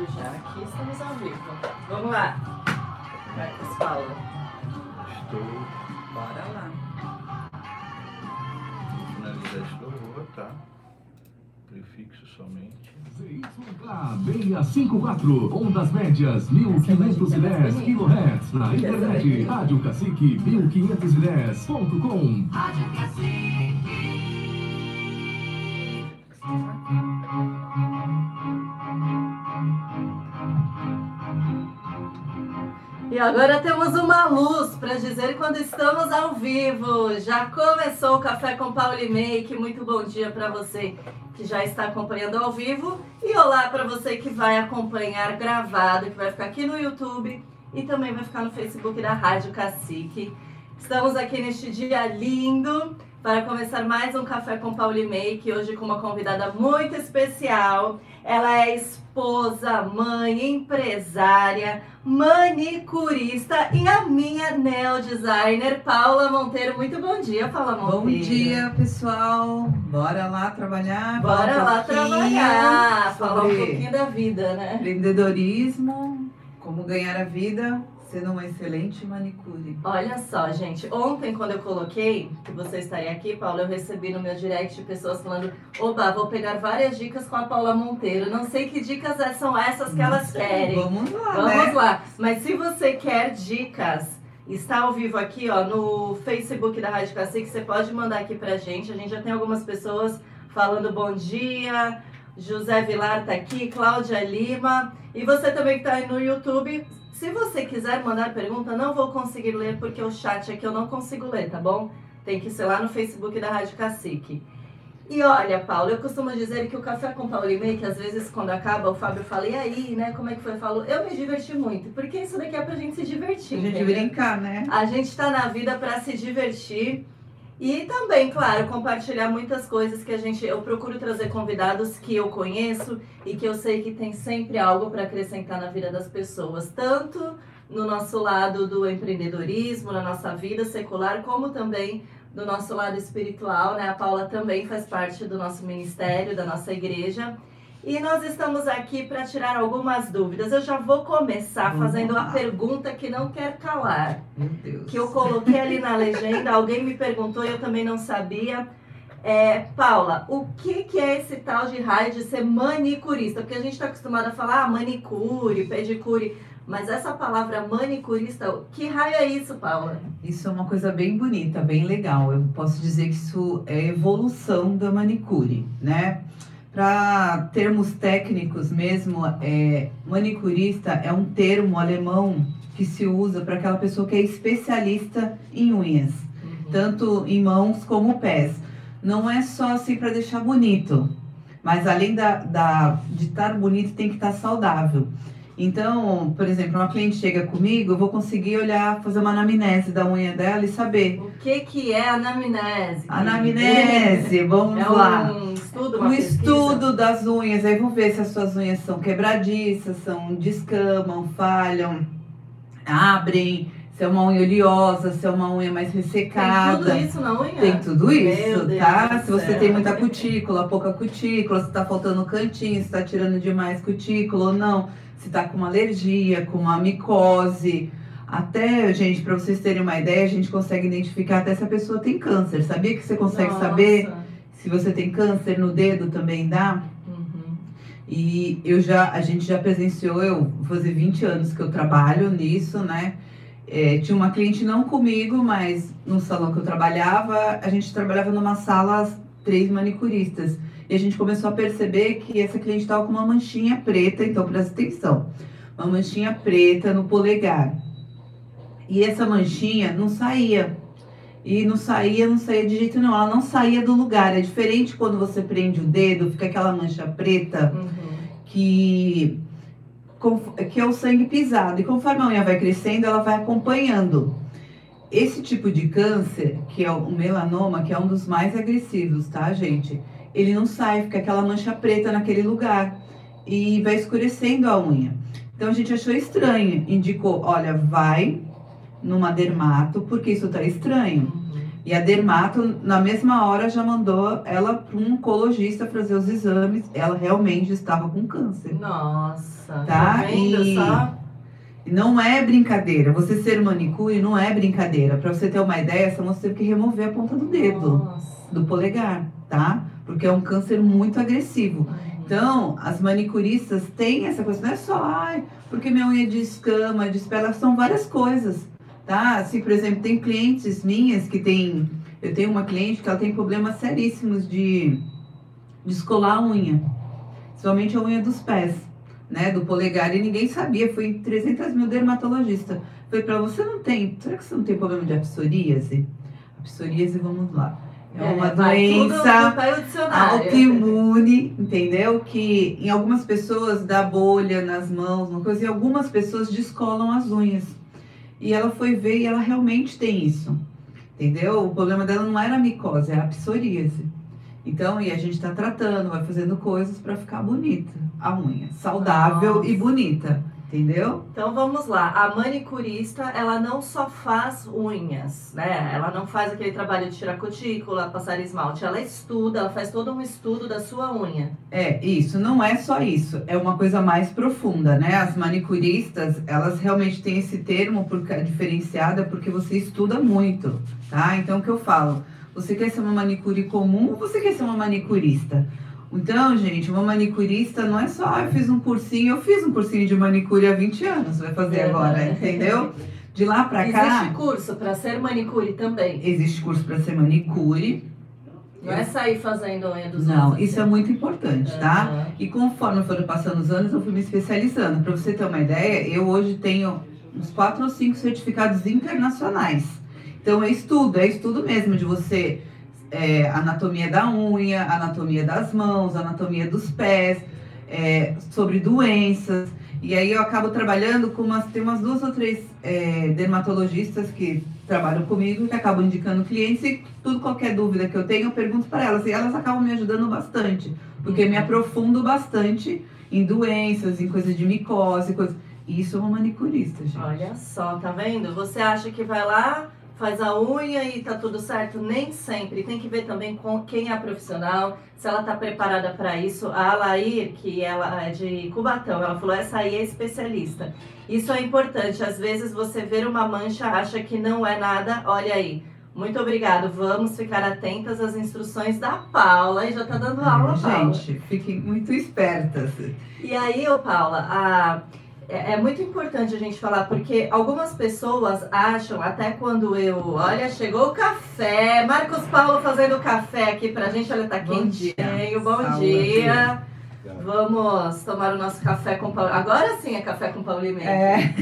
vivo já. Aqui estamos ao vivo. Vamos lá. Marcos Paulo. Estou. Bora lá. Finalizar esse louvor, tá? Prefixo somente. ZYK 654, ondas médias 1510 kHz, na internet, Rádio Cacique agora temos uma luz para dizer quando estamos ao vivo. Já começou o Café com Paulo e Make. Muito bom dia para você que já está acompanhando ao vivo. E olá para você que vai acompanhar gravado, que vai ficar aqui no YouTube e também vai ficar no Facebook da Rádio Cacique. Estamos aqui neste dia lindo para começar mais um Café com Paulo e Make. Hoje com uma convidada muito especial. Ela é esposa, mãe, empresária, manicurista e a minha neodesigner, Paula Monteiro. Muito bom dia, Paula Monteiro. Bom dia, pessoal. Bora lá trabalhar. Bora um lá trabalhar, falar um pouquinho da vida, né? Empreendedorismo, como ganhar a vida sendo uma excelente manicure. Olha só, gente. Ontem, quando eu coloquei que você estaria aqui, Paula, eu recebi no meu direct pessoas falando: Oba, vou pegar várias dicas com a Paula Monteiro. Não sei que dicas são essas que elas querem. Vamos lá, Vamos né? lá. Mas se você quer dicas, está ao vivo aqui, ó, no Facebook da Rádio Cacique, você pode mandar aqui pra gente. A gente já tem algumas pessoas falando bom dia. José Vilar tá aqui, Cláudia Lima. E você também que tá aí no YouTube. Se você quiser mandar pergunta, não vou conseguir ler porque o chat aqui eu não consigo ler, tá bom? Tem que ser lá no Facebook da Rádio Cacique. E olha, Paulo, eu costumo dizer que o Café com Paulo e Meia, que às vezes quando acaba, o Fábio fala, e aí, né, como é que foi? Eu falo, eu me diverti muito, porque isso daqui é pra gente se divertir. A gente entendeu? brincar, né? A gente tá na vida pra se divertir e também, claro, compartilhar muitas coisas que a gente. Eu procuro trazer convidados que eu conheço e que eu sei que tem sempre algo para acrescentar na vida das pessoas, tanto no nosso lado do empreendedorismo, na nossa vida secular, como também no nosso lado espiritual, né? A Paula também faz parte do nosso ministério, da nossa igreja. E nós estamos aqui para tirar algumas dúvidas. Eu já vou começar fazendo lá. a pergunta que não quer calar Meu Deus. que eu coloquei ali na legenda, alguém me perguntou e eu também não sabia. É, Paula, o que, que é esse tal de raio de ser manicurista? Porque a gente está acostumado a falar ah, manicure, pedicure, mas essa palavra manicurista, que raio é isso, Paula? Isso é uma coisa bem bonita, bem legal. Eu posso dizer que isso é evolução da manicure, né? Para termos técnicos mesmo, é, manicurista é um termo alemão que se usa para aquela pessoa que é especialista em unhas, tanto em mãos como pés. Não é só assim para deixar bonito, mas além da, da- de estar bonito, tem que estar saudável. Então, por exemplo, uma cliente chega comigo, eu vou conseguir olhar, fazer uma anamnese da unha dela e saber. O que, que é anamnese? Anamnese, vamos É lá. um estudo, uma Um pesquisa? estudo das unhas, aí vou ver se as suas unhas são quebradiças, são descamam, falham, abrem, se é uma unha oleosa, se é uma unha mais Tem ressecada. tudo isso na unha? Tem tudo isso, tá? Se você tem muita cutícula, pouca cutícula, se tá faltando cantinho, se tá tirando demais cutícula ou não, se tá com uma alergia, com uma micose. Até, gente, para vocês terem uma ideia, a gente consegue identificar até se a pessoa tem câncer. Sabia que você consegue Nossa. saber se você tem câncer no dedo também dá? Uhum. E eu já, a gente já presenciou, eu vou fazer 20 anos que eu trabalho nisso, né? É, tinha uma cliente não comigo, mas no salão que eu trabalhava, a gente trabalhava numa sala três manicuristas. E a gente começou a perceber que essa cliente estava com uma manchinha preta, então presta atenção. Uma manchinha preta no polegar. E essa manchinha não saía. E não saía, não saía de jeito nenhum. Ela não saía do lugar. É diferente quando você prende o dedo, fica aquela mancha preta Uhum. que, que é o sangue pisado. E conforme a unha vai crescendo, ela vai acompanhando. Esse tipo de câncer, que é o melanoma, que é um dos mais agressivos, tá, gente? Ele não sai, fica aquela mancha preta naquele lugar e vai escurecendo a unha. Então a gente achou estranho, indicou, olha, vai numa dermato, porque isso tá estranho. Uhum. E a dermato, na mesma hora, já mandou ela para um oncologista fazer os exames. Ela realmente estava com câncer. Nossa, tá, Tá, vendo e- só? Não é brincadeira. Você ser manicure não é brincadeira. Para você ter uma ideia, essa moça teve que remover a ponta do dedo, Nossa. do polegar, tá? Porque é um câncer muito agressivo. Então, as manicuristas têm essa coisa, não é só, ai, porque minha unha de escama, de espela, são várias coisas, tá? Assim, por exemplo, tem clientes minhas que tem, eu tenho uma cliente que ela tem problemas seríssimos de descolar a unha, principalmente a unha dos pés, né, do polegar, e ninguém sabia, foi em 300 mil dermatologistas. Foi para você não tem, será que você não tem problema de psoríase? A psoríase, vamos lá, é uma tudo doença autoimune, entendeu? Que em algumas pessoas dá bolha nas mãos, uma coisa, e algumas pessoas descolam as unhas. E ela foi ver e ela realmente tem isso, entendeu? O problema dela não era a micose, é a psoríase. Então, e a gente tá tratando, vai fazendo coisas para ficar bonita a unha, saudável Nossa. e bonita, entendeu? Então vamos lá, a manicurista, ela não só faz unhas, né? Ela não faz aquele trabalho de tirar cutícula, passar esmalte, ela estuda, ela faz todo um estudo da sua unha. É, isso, não é só isso, é uma coisa mais profunda, né? As manicuristas, elas realmente têm esse termo porque diferenciada porque você estuda muito, tá? Então, o que eu falo? Você quer ser uma manicure comum ou você quer ser uma manicurista? Então, gente, uma manicurista não é só, ah, eu fiz um cursinho, eu fiz um cursinho de manicure há 20 anos, vai fazer É. agora, entendeu? De lá pra cá, Existe curso para ser manicure também. existe curso para ser manicure. Não é sair fazendo unha dos Não, outros. isso é muito importante, tá? Aham. E conforme foram passando os anos, eu fui me especializando. Para você ter uma ideia, eu hoje tenho uns quatro ou cinco certificados internacionais. Então é estudo, é estudo mesmo de você é, anatomia da unha, anatomia das mãos, anatomia dos pés, é, sobre doenças. E aí eu acabo trabalhando com umas, tem umas duas ou três é, dermatologistas que trabalham comigo, que acabam indicando clientes e tudo, qualquer dúvida que eu tenho, eu pergunto para elas. E elas acabam me ajudando bastante, porque me aprofundo bastante em doenças, em coisas de micose, coisas. Isso é uma manicurista, gente. Olha só, tá vendo? Você acha que vai lá, faz a unha e tá tudo certo? Nem sempre. Tem que ver também com quem é a profissional, se ela tá preparada para isso. A Alair, que ela é de Cubatão, ela falou: essa aí é especialista. Isso é importante. Às vezes você ver uma mancha, acha que não é nada. Olha aí. Muito obrigado. Vamos ficar atentas às instruções da Paula. E já tá dando aula, Paula. gente, fiquem muito espertas. E aí, ô Paula, a- é, é muito importante a gente falar, porque algumas pessoas acham, até quando eu. Olha, chegou o café. Marcos Paulo fazendo café aqui pra gente. Olha, tá Bom dia. quentinho. Bom Saúde. dia. Vamos tomar o nosso café com Paulo. Agora sim é café com Paulo e meio. É,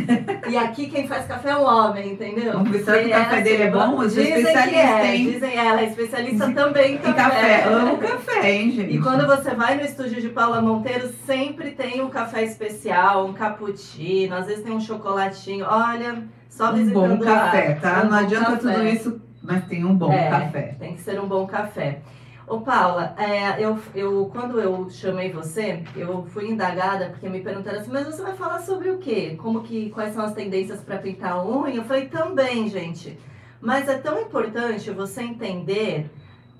E aqui quem faz café é um homem, entendeu? Vamos ver, será que o café dele é bom? Eu sou Dizem que especialista, é, hein? Dizem ela, é especialista também em e café, amo café, hein, gente? e quando você vai no estúdio de Paula Monteiro, sempre tem um café especial, um cappuccino, às vezes tem um chocolatinho. Olha, só um visitando bom lá. café, tá? Um Não adianta café. tudo isso, mas tem um bom É. café. Tem que ser um bom café. Ô Paula, é, eu, eu, quando eu chamei você, eu fui indagada porque me perguntaram assim, mas você vai falar sobre o quê? Como que, quais são as tendências para pintar a unha? Eu falei, também, gente. Mas é tão importante você entender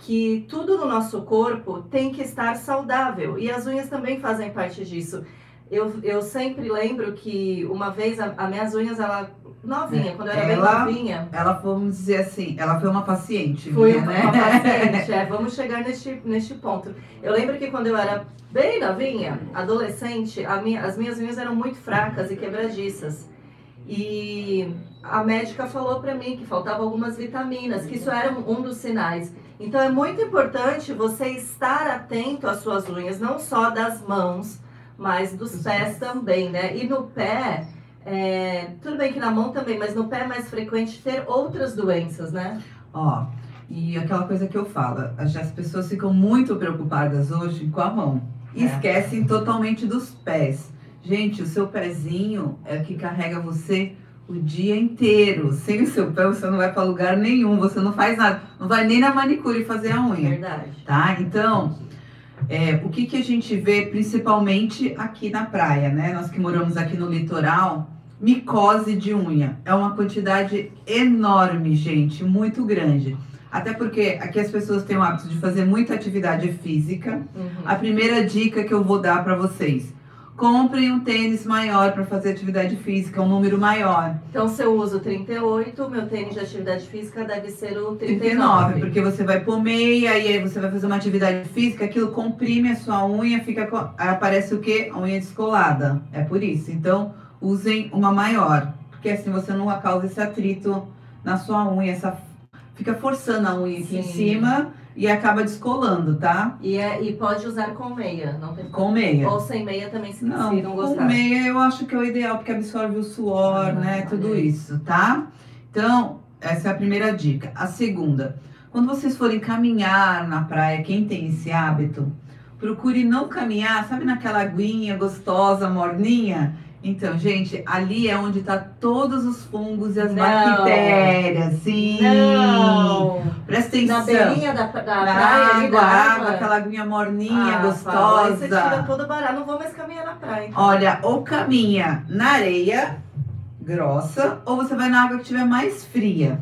que tudo no nosso corpo tem que estar saudável e as unhas também fazem parte disso. Eu, eu sempre lembro que uma vez a, a minhas unhas, ela novinha, quando eu era Ela- bem novinha, Ela, vamos dizer assim, ela foi uma paciente Fui minha, uma né? paciente, é, vamos chegar neste, neste ponto. Eu lembro que quando eu era bem novinha, adolescente, a minha, as minhas unhas eram muito fracas e quebradiças. E a médica falou pra mim que faltava algumas vitaminas, que isso era um dos sinais. Então é muito importante você estar atento às suas unhas, não só das mãos, mas dos pés. também, né? E no pé, é, tudo bem que na mão também, mas no pé é mais frequente ter outras doenças, né? Ó, e aquela coisa que eu falo, as as pessoas ficam muito preocupadas hoje com a mão. E É. esquecem totalmente dos pés. Gente, o seu pezinho é o que carrega você o dia inteiro. Sem o seu pé, você não vai para lugar nenhum, você não faz nada. Não vai nem na manicure fazer a unha. Verdade. tá? Então, é, o que, que a gente vê principalmente aqui na praia, né? Nós que moramos aqui no litoral, micose de unha. É uma quantidade enorme, gente, muito grande. Até porque aqui as pessoas têm o hábito de fazer muita atividade física. Uhum. A primeira dica que eu vou dar para vocês: comprem um tênis maior para fazer atividade física, um número maior. Então, se eu uso 38, meu tênis de atividade física deve ser o 39. 39, porque você vai pôr meia e aí você vai fazer uma atividade física, aquilo comprime a sua unha, fica aparece o quê? A unha descolada. É por isso. Então, usem uma maior, porque assim você não causa esse atrito na sua unha, essa fica forçando a unha aqui em cima e acaba descolando, tá? E, é, e pode usar com meia, não tem Com meia. Ou sem meia também, se, Não, se não com gostar. meia eu acho que é o ideal, porque absorve o suor, Ah, né? Tudo olha aí. isso, tá? Então, essa é a primeira dica. A segunda, quando vocês forem caminhar na praia, quem tem esse hábito, procure não caminhar, sabe naquela aguinha gostosa, morninha? Então, gente, ali é onde tá todos os fungos e as Não. bactérias, sim. Não! Presta Na atenção. beirinha da, da Na praia, água, da água, aquela aguinha morninha, Ah, Paula, aí gostosa. você tira todo barato. Não vou mais caminhar na praia. então. Olha, ou caminha na areia grossa, ou você vai na água que estiver mais fria.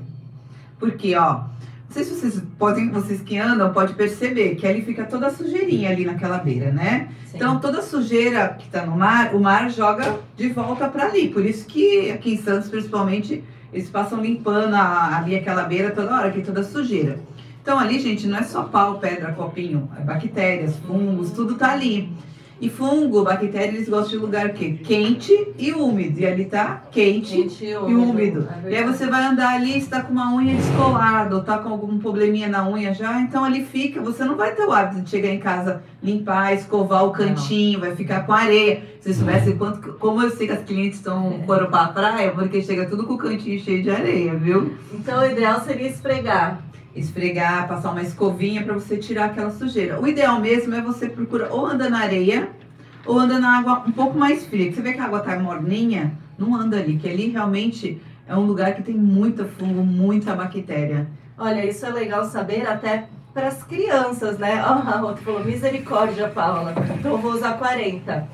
Porque, ó, não sei se vocês podem, vocês que andam, pode perceber que ali fica toda a sujeirinha ali naquela beira, né? Sim. Então, toda a sujeira que tá no mar, o mar joga de volta para ali. Por isso que aqui em Santos, principalmente, eles passam limpando a- ali aquela beira toda hora, que é toda sujeira. Então, ali, gente, não é só pau, pedra, copinho, é bactérias, fungos, tudo tá ali. E fungo, bactéria, eles gostam de lugar que quente e úmido. E ali tá quente Gente, e úmido. É E aí você vai andar ali, está com uma unha descolada, ou tá com algum probleminha na unha já, então ali fica, você não vai ter o hábito de chegar em casa, limpar, escovar o cantinho, vai ficar com areia. Se vocês soubessem quanto, como eu sei que as clientes estão foram pra praia, porque chega tudo com o cantinho cheio de areia, viu? Então, o ideal seria esfregar. Esfregar, passar uma escovinha para você tirar aquela sujeira. O ideal mesmo é você procurar ou anda na areia, ou anda na água um pouco mais fria. Você vê que a água tá morninha, não anda ali, que ali realmente é um lugar que tem muita fungo, muita bactéria. Olha, isso é legal saber até para as crianças, né? Ó, a outra falou, misericórdia, Paula. Então vou usar 40.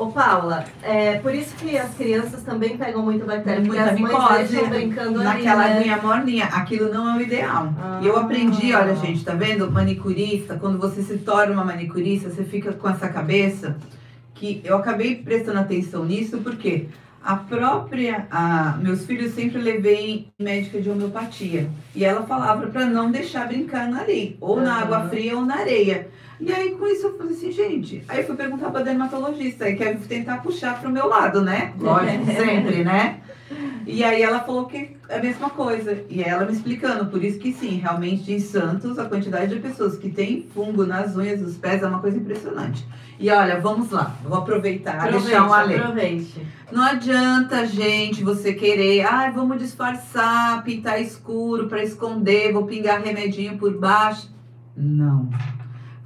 Ô, Paula, é por isso que as crianças também pegam muito bactéria, porque Muita as mães deixam brincando Naquela ali, né? aguinha morninha, aquilo não é o ideal. E eu Ah. aprendi, olha, gente, tá vendo? Manicurista, quando você se torna uma manicurista, você fica com essa cabeça que eu acabei prestando atenção nisso porque a própria, a, meus filhos sempre levei médica de homeopatia e ela falava para não deixar brincar ali, ou na Aham. água fria ou na areia. E aí com isso eu falei assim, gente, aí eu fui perguntar para dermatologista, aí quer tentar puxar pro meu lado, né? Lógico, sempre, né? E aí ela falou que é a mesma coisa. E ela me explicando, por isso que sim, realmente em Santos a quantidade de pessoas que tem fungo nas unhas dos pés é uma coisa impressionante. E olha, vamos lá, vou aproveitar, Aproveite, deixar um alerta. aproveite. Não adianta, gente, você querer, ai, vamos disfarçar, pintar escuro para esconder, vou pingar remedinho por baixo. Não.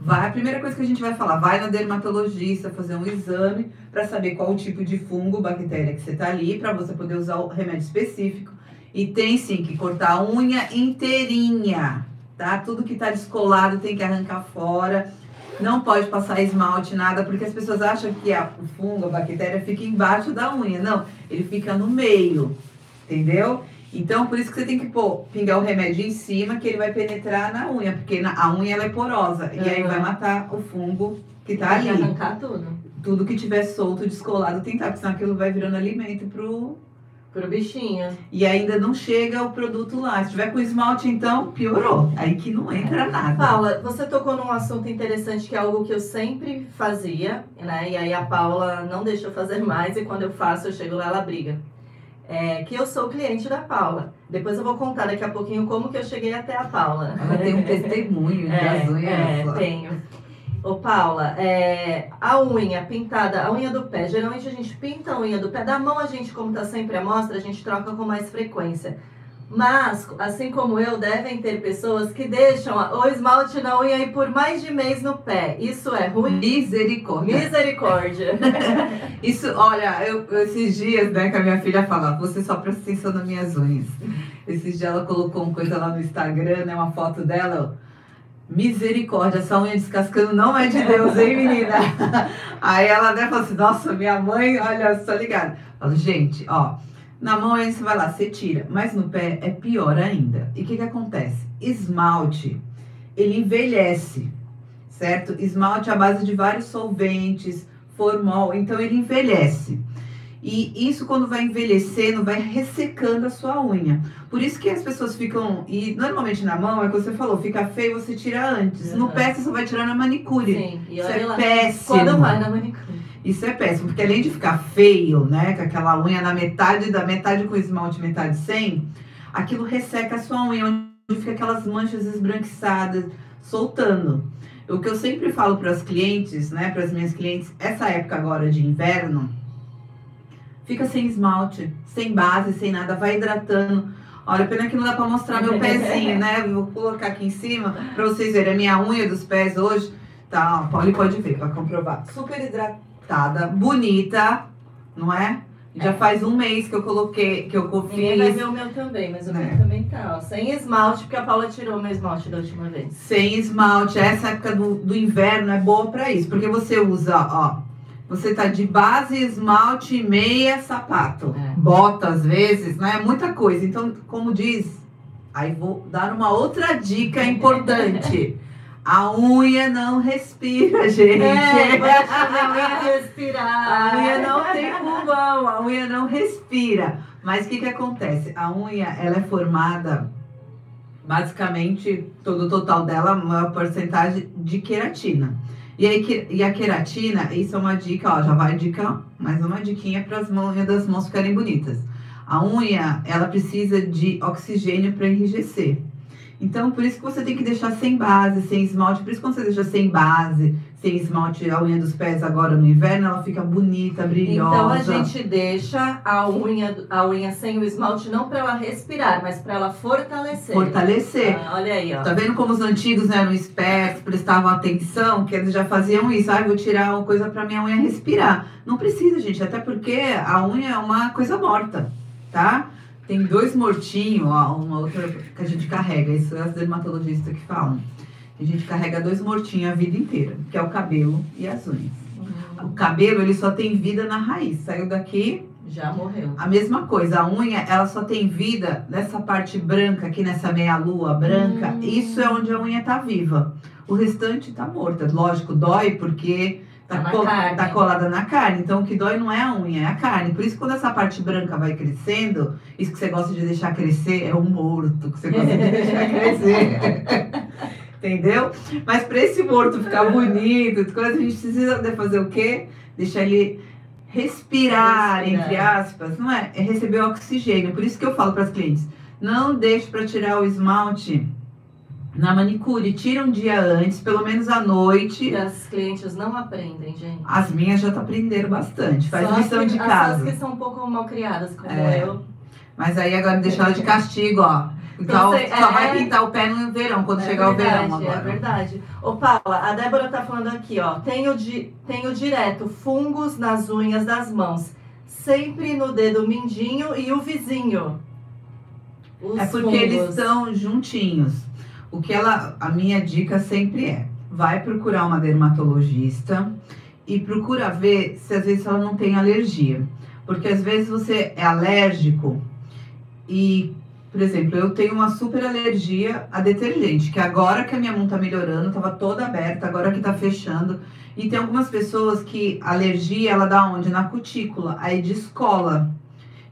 Vai, a primeira coisa que a gente vai falar, vai na dermatologista fazer um exame para saber qual o tipo de fungo, bactéria que você tá ali, para você poder usar o remédio específico. E tem sim que cortar a unha inteirinha, tá? Tudo que tá descolado tem que arrancar fora. Não pode passar esmalte, nada, porque as pessoas acham que a, o fungo, a bactéria, fica embaixo da unha. Não, ele fica no meio, entendeu? Então, por isso que você tem que pôr, pingar o remédio em cima, que ele vai penetrar na unha, porque na- a unha ela é porosa. E aí Uhum. vai matar o fungo que tá ali. arrancar tudo. Tudo que tiver solto, descolado, tentar, porque senão aquilo vai virando alimento pro. Pro bichinho. E ainda não chega o produto lá. Se tiver com esmalte, então, piorou. Aí que não entra nada. Paula, você tocou num assunto interessante que é algo que eu sempre fazia, né? E aí a Paula não deixa eu fazer mais e quando eu faço eu chego lá ela briga. É, que eu sou cliente da Paula. Depois eu vou contar daqui a pouquinho como que eu cheguei até a Paula. Ela tem um testemunho das unhas. É, ó. tenho. Ô Paula, é, a unha pintada, a unha do pé, geralmente a gente pinta a unha do pé, da mão a gente, como tá sempre à mostra, a gente troca com mais frequência. Mas, assim como eu, devem ter pessoas que deixam o esmalte na unha aí por mais de mês no pé. Isso é ruim? Misericórdia. Misericórdia. Isso, olha, eu, esses dias, né, que a minha filha fala, você só presta atenção nas minhas unhas. Esses dias ela colocou uma coisa lá no Instagram, né, uma foto dela. Misericórdia, essa unha descascando não é de Deus, hein, menina? Aí ela até falou assim, nossa, minha mãe, olha, só ligada. Falo, gente, ó, na mão aí você vai lá, você tira, mas no pé é pior ainda. E o que que acontece? esmalte, ele envelhece, certo? Esmalte à base de vários solventes, formol, então ele envelhece. E isso, quando vai envelhecendo, vai ressecando a sua unha. Por isso que as pessoas ficam. E normalmente na mão, é o que você falou, fica feio, você tira antes. No Uhum. pé, você só vai tirar na manicure. Sim, e Isso olha é lá. péssimo. Quando vai na manicure. Isso é péssimo, porque além de ficar feio, né, com aquela unha na metade da metade com esmalte, metade sem, aquilo resseca a sua unha, onde fica aquelas manchas esbranquiçadas, soltando. O que eu sempre falo para as clientes, né, para as minhas clientes, essa época agora de inverno, fica sem esmalte, sem base, sem nada, vai hidratando. Olha, pena que não dá para mostrar meu pezinho, né? Vou colocar aqui em cima para vocês verem a minha unha dos pés hoje. Tá, ó, Pauli pode ver para comprovar. Super bonita, não é? Já faz um mês que eu coloquei, que eu Ninguém vai fiz ver o meu também, mas o Né. meu também tá, ó. Sem esmalte, porque a Paula tirou o meu esmalte da última vez. sem esmalte. Essa época do, do inverno é boa para isso, porque você usa, ó, você tá de base, esmalte, meia, sapato, É. bota às vezes, né? Muita coisa. Então, como diz, aí vou dar uma outra dica importante. A unha não respira, gente. É, minha unha respirar. A unha não tem pulmão, a unha não respira. Mas o que, que acontece? A unha ela é formada, basicamente, todo o total dela, uma porcentagem de queratina. E, aí, e a queratina, isso é uma dica, ó, já vai dica, mais uma diquinha para as unhas das mãos ficarem bonitas. A unha, ela precisa de oxigênio para enrijecer. Então, por isso que você tem que deixar sem base, sem esmalte. Por isso que quando você deixa sem base, sem esmalte, a unha dos pés agora no inverno, ela fica bonita, brilhosa. Então a gente deixa a unha, a unha sem o esmalte não para ela respirar, mas para ela fortalecer. fortalecer. Ah, olha aí, ó. Tá vendo como os antigos eram espertos, prestavam atenção, que eles já faziam isso? Ah, vou tirar uma coisa pra minha unha respirar. Não precisa, gente, até porque a unha é uma coisa morta, tá? Tem dois mortinhos, ó, uma outra que a gente carrega, isso é as dermatologistas que falam. A gente carrega dois mortinhos a vida inteira, que é o cabelo e as unhas. Hum, O cabelo, ele só tem vida na raiz. Saiu daqui, Já morreu. a mesma coisa, a unha, ela só tem vida nessa parte branca, aqui nessa meia-lua branca. Hum. Isso é onde a unha tá viva. O restante tá morta. Lógico, dói porque tá, Tá tá colada na carne. Então, o que dói não é a unha, é a carne. Por isso, quando essa parte branca vai crescendo, isso que você gosta de deixar crescer é o morto que você gosta de deixar crescer. Entendeu? Mas para esse morto ficar bonito, coisa, a gente precisa fazer o quê? Deixar ele respirar, Respirar. entre aspas, não é? É receber oxigênio. Por isso que eu falo para as clientes, não deixe para tirar o esmalte na manicure, tira um dia antes, pelo menos à noite. E as clientes não aprendem, gente. As minhas já tá aprendendo bastante, faz Só lição que- de as- casa. As que são um pouco mal criadas, como É. eu. Mas aí agora deixar ela de castigo, ó. Então, só é- vai pintar o pé no verão, quando é chegar verdade, o verão agora. É verdade. Ô, Paula, a Débora tá falando aqui, ó. Tenho, di, tenho direto fungos nas unhas das mãos. Sempre no dedo mindinho e o vizinho. Os É porque eles fungos. estão juntinhos. O que ela, a minha dica sempre é, vai procurar uma dermatologista e procura ver se às vezes ela não tem alergia. Porque às vezes você é alérgico e, por exemplo, eu tenho uma super alergia a detergente, que agora que a minha mão tá melhorando, tava toda aberta, agora que tá fechando. E tem algumas pessoas que a alergia ela dá onde? Na cutícula, aí descola.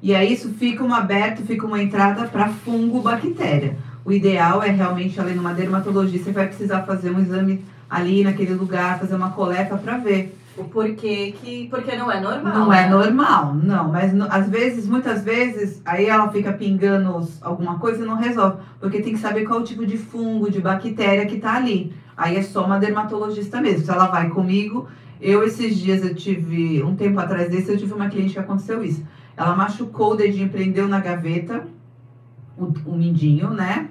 E aí isso fica uma aberto, fica uma entrada para fungo, bactéria. O ideal é realmente ali numa dermatologista, você vai precisar fazer um exame ali naquele lugar, fazer uma coleta para ver. O porquê que. Porque não é normal. Não é né? normal, não, mas no- às vezes, muitas vezes, aí ela fica pingando alguma coisa e não resolve, porque tem que saber qual o tipo de fungo, de bactéria que tá ali. Aí é só uma dermatologista mesmo. Se ela vai comigo, eu esses dias eu tive, um tempo atrás desse, eu tive uma cliente que aconteceu isso. Ela machucou o dedinho, prendeu na gaveta, o, o mindinho, né?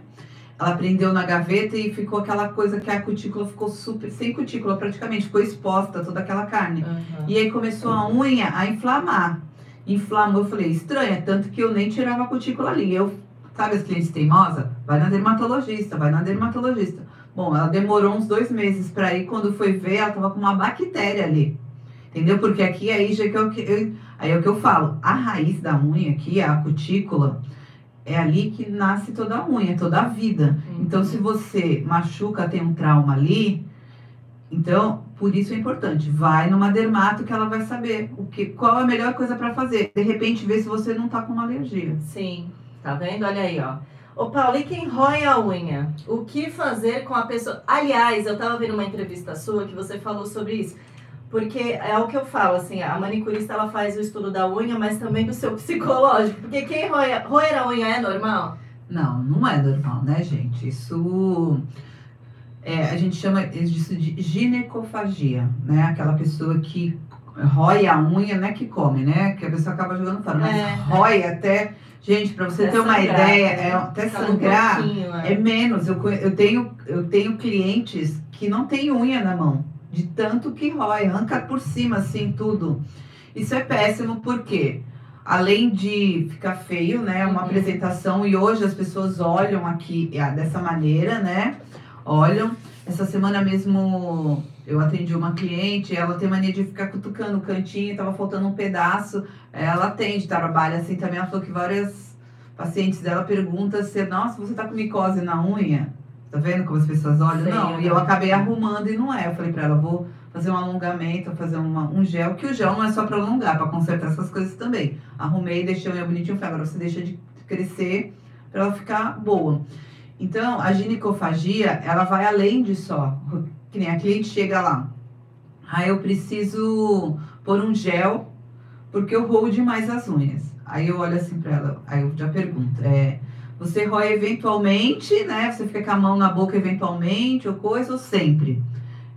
Ela prendeu na gaveta e ficou aquela coisa que a cutícula ficou super, sem cutícula praticamente, ficou exposta toda aquela carne. Uhum. E aí começou a unha a inflamar. Inflamou, eu falei, estranha, tanto que eu nem tirava a cutícula ali. Eu, sabe as clientes teimosas? Vai na dermatologista, vai na dermatologista. Bom, ela demorou uns dois meses pra ir, quando foi ver, ela tava com uma bactéria ali. Entendeu? Porque aqui aí já que eu, eu- aí é o que eu falo, a raiz da unha aqui, a cutícula, é ali que nasce toda a unha, toda a vida. Uhum. Então, se você machuca, tem um trauma ali, então, por isso é importante. Vai numa dermato que ela vai saber o que, qual a melhor coisa para fazer. De repente, ver se você não tá com uma alergia. Sim, tá vendo? Olha aí, ó. Ô, Paulo, e quem rói a unha? O que fazer com a pessoa? Aliás, eu tava vendo uma entrevista sua que você falou sobre isso. Porque é o que eu falo, assim, a manicurista ela faz o estudo da unha, mas também do seu psicológico. Porque quem roer a unha é normal? Não, não é normal, né, gente? Isso é, a gente chama disso de ginecofagia, né? Aquela pessoa que rói a unha, não é que come, né? Que a pessoa acaba jogando fora, mas É. rói até. Gente, para você Até ter uma sangrar, ideia, né? é, até um sangrar pouquinho, é. é menos. Eu, eu, tenho, eu tenho clientes que não têm unha na mão, de tanto que rói, arranca por cima, assim, tudo. Isso é péssimo, porque além de ficar feio, né? Uma Uhum. apresentação, e hoje as pessoas olham aqui ah, dessa maneira, né? Olham. Essa semana mesmo eu atendi uma cliente, ela tem mania de ficar cutucando o cantinho, tava faltando um pedaço. Ela atende, trabalha assim também. Ela falou que várias pacientes dela perguntam se, nossa, você tá com micose na unha? Tá vendo como as pessoas olham? Sei, não, e eu né? acabei arrumando e não é. Eu falei pra ela, vou fazer um alongamento, fazer uma, um gel, que o gel não é só pra alongar, pra consertar essas coisas também. Arrumei, deixei a unha bonitinha, falei, agora você deixa de crescer pra ela ficar boa. Então, a ginecofagia, ela vai além de só. Que nem a cliente chega lá. Aí eu preciso pôr um gel, porque eu roo demais as unhas. Aí eu olho assim pra ela, aí eu já pergunto, é, você rói eventualmente, né? Você fica com a mão na boca eventualmente, ou coisa, ou sempre?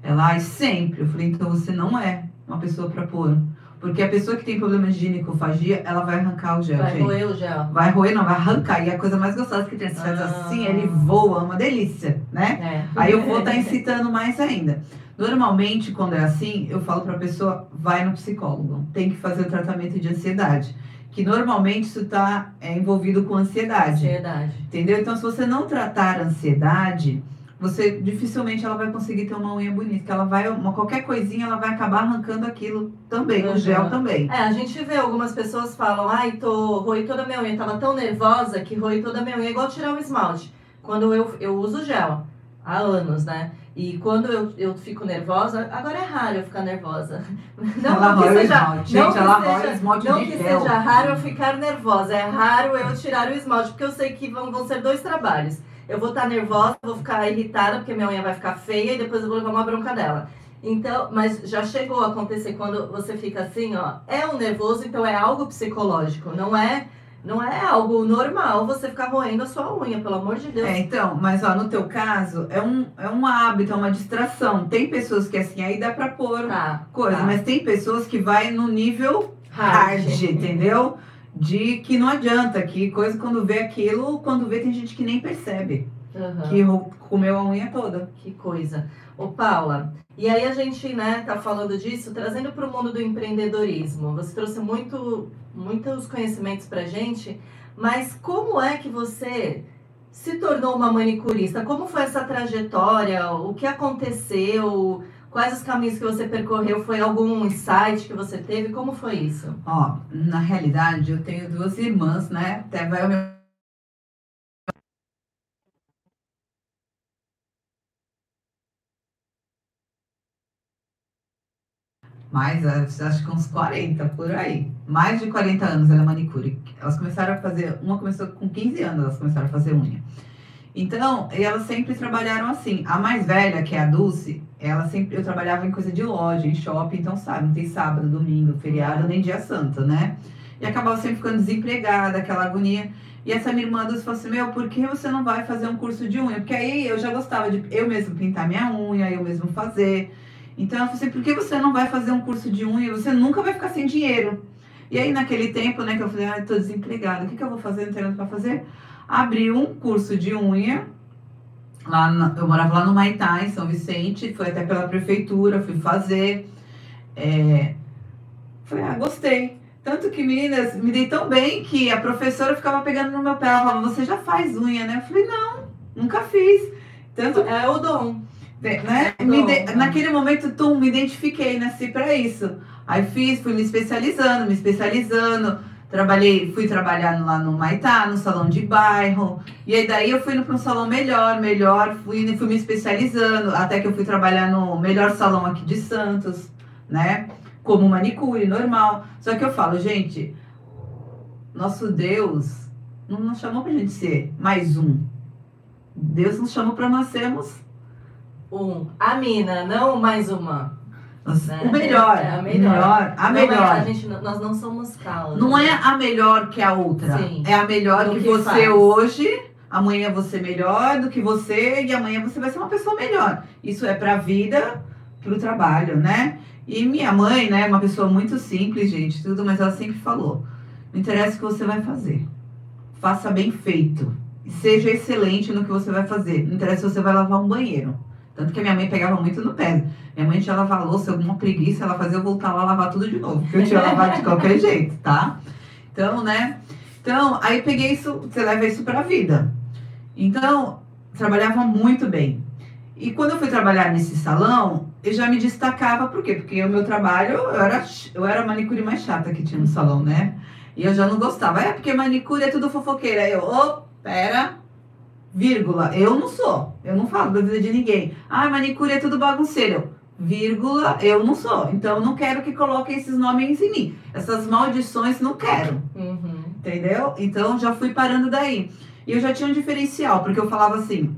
Ela, ai, sempre. Eu falei, então você não é uma pessoa pra pôr. Porque a pessoa que tem problema de ginecofagia, ela vai arrancar o gel, Vai gente. roer o gel. Vai roer, não, vai arrancar. E é a coisa mais gostosa que tem. Você faz Ah. assim, ele voa, é uma delícia, né? É. Aí eu vou estar incitando mais ainda. Normalmente, quando é assim, eu falo para a pessoa, vai no psicólogo. Tem que fazer o tratamento de ansiedade. Que normalmente isso está envolvido com ansiedade. Ansiedade. Entendeu? Então, se você não tratar a ansiedade, você dificilmente ela vai conseguir ter uma unha bonita. Que ela vai, uma, qualquer coisinha, ela vai acabar arrancando aquilo também, Uhum. o gel também. É, a gente vê algumas pessoas falam, ai, tô, roí toda a minha unha, tava tão nervosa que roí toda a minha unha, é igual tirar um esmalte. Quando eu, eu uso gel, há anos, né? E quando eu, eu fico nervosa, agora é raro eu ficar nervosa. Não, ela não que seja, esmalte. não Gente, que ela seja- esmalte não que seja raro eu ficar nervosa, é raro eu tirar o esmalte, porque eu sei que vão, vão ser dois trabalhos. Eu vou estar nervosa, vou ficar irritada, porque minha unha vai ficar feia e depois eu vou levar uma bronca dela. Então, mas já chegou a acontecer quando você fica assim, ó, é um nervoso, então é algo psicológico, não é, não é algo normal você ficar roendo a sua unha, pelo amor de Deus. É, então, mas ó, no teu caso, é um, é um hábito, é uma distração. Tem pessoas que assim, aí dá pra pôr Tá, coisa, tá. mas tem pessoas que vai no nível hard, entendeu? De que não adianta, que coisa quando vê aquilo, quando vê tem gente que nem percebe, Aham. que comeu a unha toda. Que coisa. Ô, Paula, e aí a gente, né, tá falando disso, trazendo para o mundo do empreendedorismo. Você trouxe muito, muitos conhecimentos pra gente, mas como é que você se tornou uma manicurista? Como foi essa trajetória? O que aconteceu? Quais os caminhos que você percorreu? Foi algum insight que você teve? Como foi isso? Ó, na realidade, eu tenho duas irmãs, né? Até vai o meu. Mais, acho que uns 40 por aí. Mais de 40 anos ela é manicure. Elas começaram a fazer, uma começou com 15 anos, elas começaram a fazer unha. Então, elas sempre trabalharam assim. A mais velha, que é a Dulce, ela sempre, eu trabalhava em coisa de loja, em shopping, então sabe, não tem sábado, domingo, feriado, nem dia santo, né? E acabava sempre ficando desempregada, aquela agonia. E essa minha irmã Dulce falou assim, meu, por que você não vai fazer um curso de unha? Porque aí eu já gostava de eu mesmo pintar minha unha, eu mesmo fazer. Então ela falou assim, por que você não vai fazer um curso de unha? Você nunca vai ficar sem dinheiro. E aí naquele tempo, né, que eu falei, ah, eu tô desempregada, o que, que eu vou fazer? Não tenho nada pra fazer. Abri um curso de unha. Lá na- eu morava lá no Maitá, em São Vicente, foi até pela prefeitura, fui fazer. É, falei, ah, gostei. Tanto que, meninas, me dei tão bem que a professora ficava pegando no meu pé. Ela falava, você já faz unha, né? Eu falei, não, nunca fiz. Tanto É o dom. Né? É? Naquele momento, tum, me identifiquei, nasci pra isso. Aí fiz, fui me especializando, me especializando. Trabalhei, fui trabalhar lá no Maitá, no salão de bairro. E aí daí eu fui para um salão melhor, melhor, fui, fui me especializando, até que eu fui trabalhar no melhor salão aqui de Santos, né? Como manicure, normal. Só que eu falo, gente, nosso Deus não nos chamou pra gente ser mais um. Deus nos chamou para nós sermos Um. A mina, não mais uma. né? o melhor, É, a o melhor. a Não é- melhor. a gente, nós não somos causa. Não é a melhor que a outra. Sim. É a melhor que, que você faz. hoje, amanhã você melhor do que você e amanhã você vai ser uma pessoa melhor. Isso é pra vida, pro trabalho, né? E minha mãe, né, é uma pessoa muito simples, gente, tudo, mas ela sempre falou: não interessa o que você vai fazer. Faça bem feito. Seja excelente no que você vai fazer. Não interessa se você vai lavar um banheiro. Tanto que a minha mãe pegava muito no pé. Minha mãe tinha lavar louça, alguma preguiça, ela fazia eu voltar lá lavar tudo de novo. Porque eu tinha lavado de qualquer jeito, tá? Então, né? Então, aí peguei isso, você leva isso pra vida. Então, trabalhava muito bem. E quando eu fui trabalhar nesse salão, eu já me destacava, por quê? Porque o meu trabalho, eu era, eu era a manicure mais chata que tinha no salão, né? E eu já não gostava. É porque manicure é tudo fofoqueira. Aí eu, ô, pera, vírgula, eu não sou. Eu não falo da vida de ninguém. Ah, manicure é tudo bagunceiro. Vírgula, eu não sou. Então, eu não quero que coloquem esses nomes em mim. Essas maldições, não quero. Uhum. Entendeu? Então já fui parando daí. E eu já tinha um diferencial, porque eu falava assim.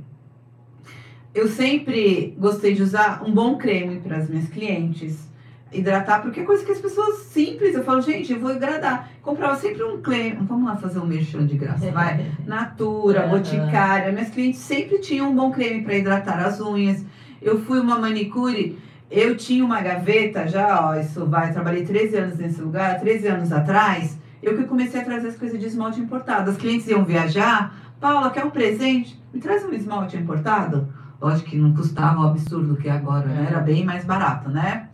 Eu sempre gostei de usar um bom creme para as minhas clientes. Hidratar, porque é coisa que as pessoas simples. Eu falo, gente, eu vou agradar. Comprava sempre um creme. Vamos lá fazer um merchan de graça, vai. Natura, Aham. Boticária. Minhas clientes sempre tinham um bom creme para hidratar as unhas. Eu fui uma manicure, eu tinha uma gaveta já, ó, isso vai, trabalhei 13 anos nesse lugar, 13 anos atrás, eu que comecei a trazer as coisas de esmalte importado. As clientes iam viajar, Paula, quer um presente? Me traz um esmalte importado? Lógico que não custava o absurdo que é agora, né? Era bem mais barato, né?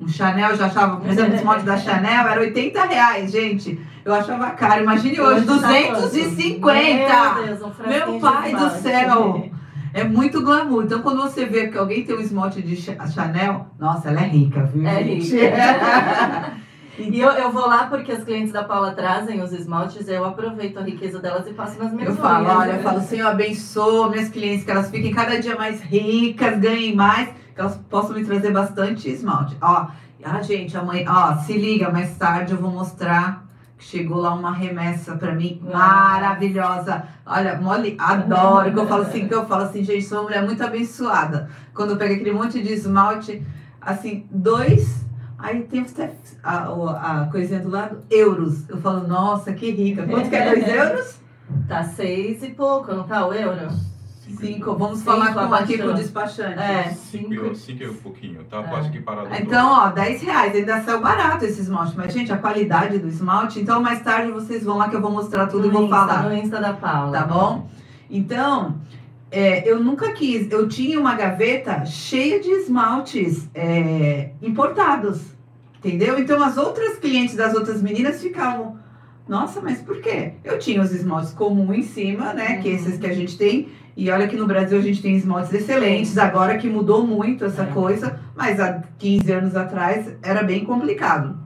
Um Chanel, eu já achava, por exemplo, o esmalte da Chanel era 80 reais, gente. Eu achava caro, imagine hoje, tá 250! quanto? Meu Deus, um Meu pai do céu! É muito glamour. Então, quando você vê que alguém tem um esmalte de Cha- Chanel, nossa, ela é rica, viu? É gente? rica. E eu, eu vou lá porque as clientes da Paula trazem os esmaltes, eu aproveito a riqueza delas e passo nas minhas Eu falo, olha, eu falo, Senhor, abençoa minhas clientes, que elas fiquem cada dia mais ricas, ganhem mais, elas possam me trazer bastante esmalte. Ó, ah, gente, amanhã, ó, se liga, mais tarde eu vou mostrar que chegou lá uma remessa pra mim maravilhosa. Olha, mole, adoro. Que eu falo assim, que eu falo assim, gente, sou uma mulher muito abençoada. Quando eu pego aquele monte de esmalte, assim, dois. Aí tem até a, a coisinha do lado, euros. Eu falo, nossa, que rica. Quanto que é dois euros? Tá seis e pouco, não tá o euro? Cinco. Vamos Cinco, falar com, aqui com o despachante. É, Cinco, cinco. e- cinco e um pouquinho, tá É. quase que parado. Então, ó, 10 reais. Ainda saiu barato esse esmalte. Mas, gente, a qualidade do esmalte. Então, mais tarde vocês vão lá que eu vou mostrar tudo e No vou Insta, falar. No Insta da Paula. Tá bom? Então, é, eu nunca quis. Eu tinha uma gaveta cheia de esmaltes é, importados. Entendeu? Então, as outras clientes das outras meninas ficavam. Nossa, mas por quê? Eu tinha os esmaltes comuns em cima, né? Que Uhum. esses que a gente tem. E olha que no Brasil a gente tem esmaltes excelentes, agora que mudou muito essa É. coisa, mas há 15 anos atrás era bem complicado.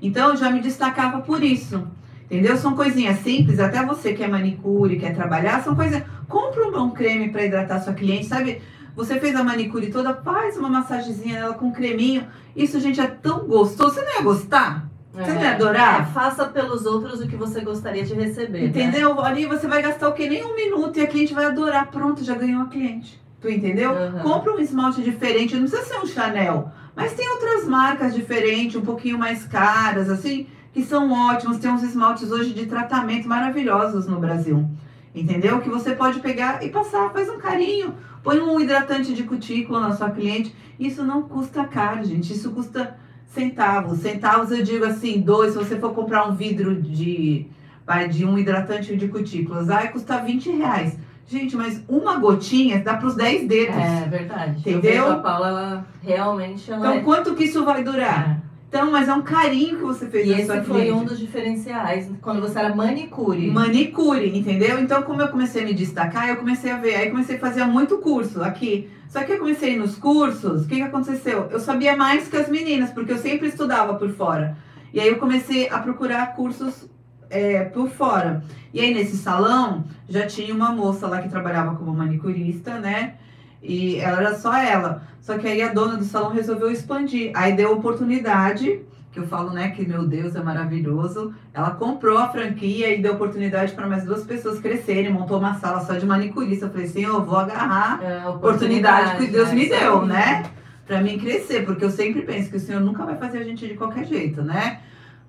Então eu já me destacava por isso. Entendeu? São coisinhas simples, até você que é manicure, quer trabalhar, são coisas. Compra um bom creme para hidratar sua cliente, sabe? Você fez a manicure toda, faz uma massagenzinha nela com creminho. Isso, gente, é tão gostoso. Você não ia gostar? Você não ia adorar? É, faça pelos outros o que você gostaria de receber. né? Entendeu? Ali você vai gastar o quê? Nem um minuto e a cliente vai adorar. Pronto, já ganhou a cliente. Tu entendeu? Aham. Compra um esmalte diferente, não precisa ser um Chanel, mas tem outras marcas diferentes, um pouquinho mais caras, assim, que são ótimos. Tem uns esmaltes hoje de tratamento maravilhosos no Brasil. Entendeu? Que você pode pegar e passar, faz um carinho, põe um hidratante de cutícula na sua cliente. Isso não custa caro, gente. Isso custa centavos. Centavos eu digo assim, dois, se você for comprar um vidro de, vai, de um hidratante de cutículas, vai custar 20 reais. Gente, mas uma gotinha dá para os 10 dedos. É verdade. Entendeu? A Paula, ela realmente ela Então, é- quanto que isso vai durar? é. Então, mas é um carinho que você fez E esse foi cliente. um dos diferenciais quando você era manicure. Manicure, entendeu? Então, como eu comecei a me destacar, eu comecei a ver. Aí comecei a fazer muito curso aqui. Só que eu comecei nos cursos, o que, que aconteceu? Eu sabia mais que as meninas, porque eu sempre estudava por fora. E aí eu comecei a procurar cursos é, por fora. E aí nesse salão já tinha uma moça lá que trabalhava como manicurista, né? E ela era só ela. Só que aí a dona do salão resolveu expandir. Aí deu oportunidade, que eu falo, né, que meu Deus é maravilhoso. Ela comprou a franquia e deu oportunidade para mais duas pessoas crescerem, montou uma sala só de manicurista. Eu falei assim, eu vou agarrar É, a oportunidade que Deus né? me deu, né? Pra mim crescer, porque eu sempre penso que o Senhor nunca vai fazer a gente de qualquer jeito, né?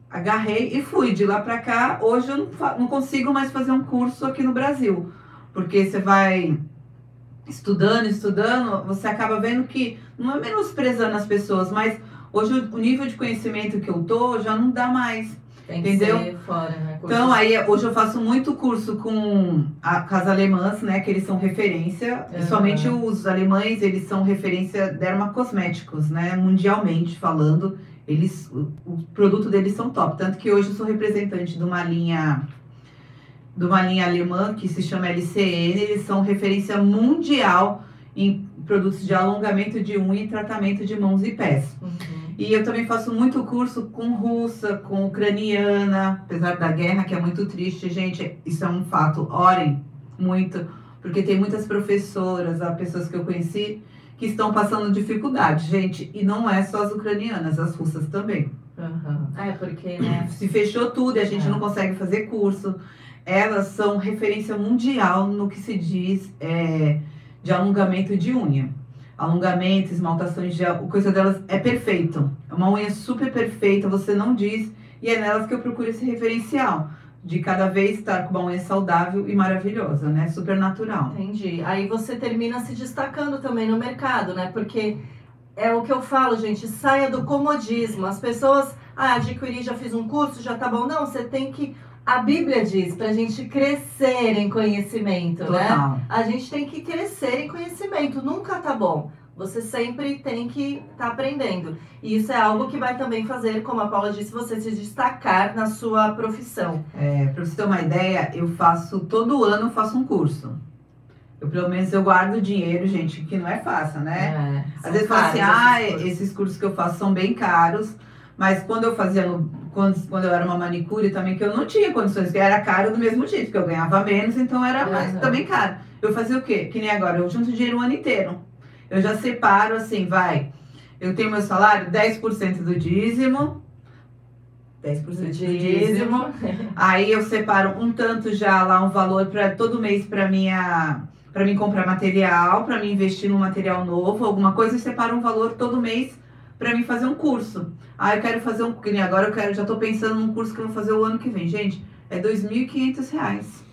Agarrei e fui de lá pra cá. Hoje eu não, não consigo mais fazer um curso aqui no Brasil, porque você vai estudando, estudando, você acaba vendo que não é menosprezando as pessoas, mas hoje o nível de conhecimento que eu tô já não dá mais. Tem que Entendeu? ser fora, né? Então, aí hoje eu faço muito curso com, a, as alemãs, né? Que eles são referência. Aham. Principalmente os alemães, eles são referência dermacosméticos, né? Mundialmente falando. Eles, o, o produto deles são top. Tanto que hoje eu sou representante de uma linha de uma linha alemã que se chama LCN. Eles são referência mundial em produtos de alongamento de unha e tratamento de mãos e pés. Uhum. E eu também faço muito curso com russa, com ucraniana, apesar da guerra, que é muito triste, gente. Isso é um fato. Orem muito, porque tem muitas professoras, há pessoas que eu conheci, que estão passando dificuldade, gente. E não é só as ucranianas, as russas também. Uhum. É, porque, né? Se fechou tudo e a gente É. não consegue fazer curso. Elas são referência mundial no que se diz é, de alongamento de unha. Alongamento, esmaltações de. A coisa delas é perfeito. É uma unha super perfeita, você não diz. E é nelas que eu procuro esse referencial. De cada vez estar com uma unha saudável e maravilhosa, né? Super natural. Entendi. Aí você termina se destacando também no mercado, né? Porque é o que eu falo, gente, saia do comodismo. As pessoas, ah, adquiri, já fiz um curso, já tá bom. Não, você tem que. A Bíblia diz pra gente crescer em conhecimento, né? Total. A gente tem que crescer em conhecimento, nunca tá bom. Você sempre tem que estar aprendendo. E isso é algo que vai também fazer, como a Paula disse, você se destacar na sua profissão. É, para você ter uma ideia, eu faço todo ano eu faço um curso. Eu pelo menos eu guardo dinheiro, gente, que não é fácil, né? É, Às vezes fala assim, ah, esses cursos. esses cursos que eu faço são bem caros, mas quando eu fazia, no- quando, quando eu era uma manicure também, que eu não tinha condições, que era caro do mesmo jeito, porque eu ganhava menos, então era mais, Uhum. também caro. Eu fazia o quê? Que nem agora, eu junto dinheiro o ano inteiro. Eu já separo assim, vai, eu tenho meu salário, 10% do dízimo, 10% do dízimo, Aí eu separo um tanto já lá um valor para todo mês para minha para mim comprar material, para mim investir num material novo, alguma coisa, e separo um valor todo mês para mim fazer um curso. Ah, eu quero fazer um, que agora eu quero, já tô pensando num curso que eu vou fazer o ano que vem. Gente, é 2.500 reais.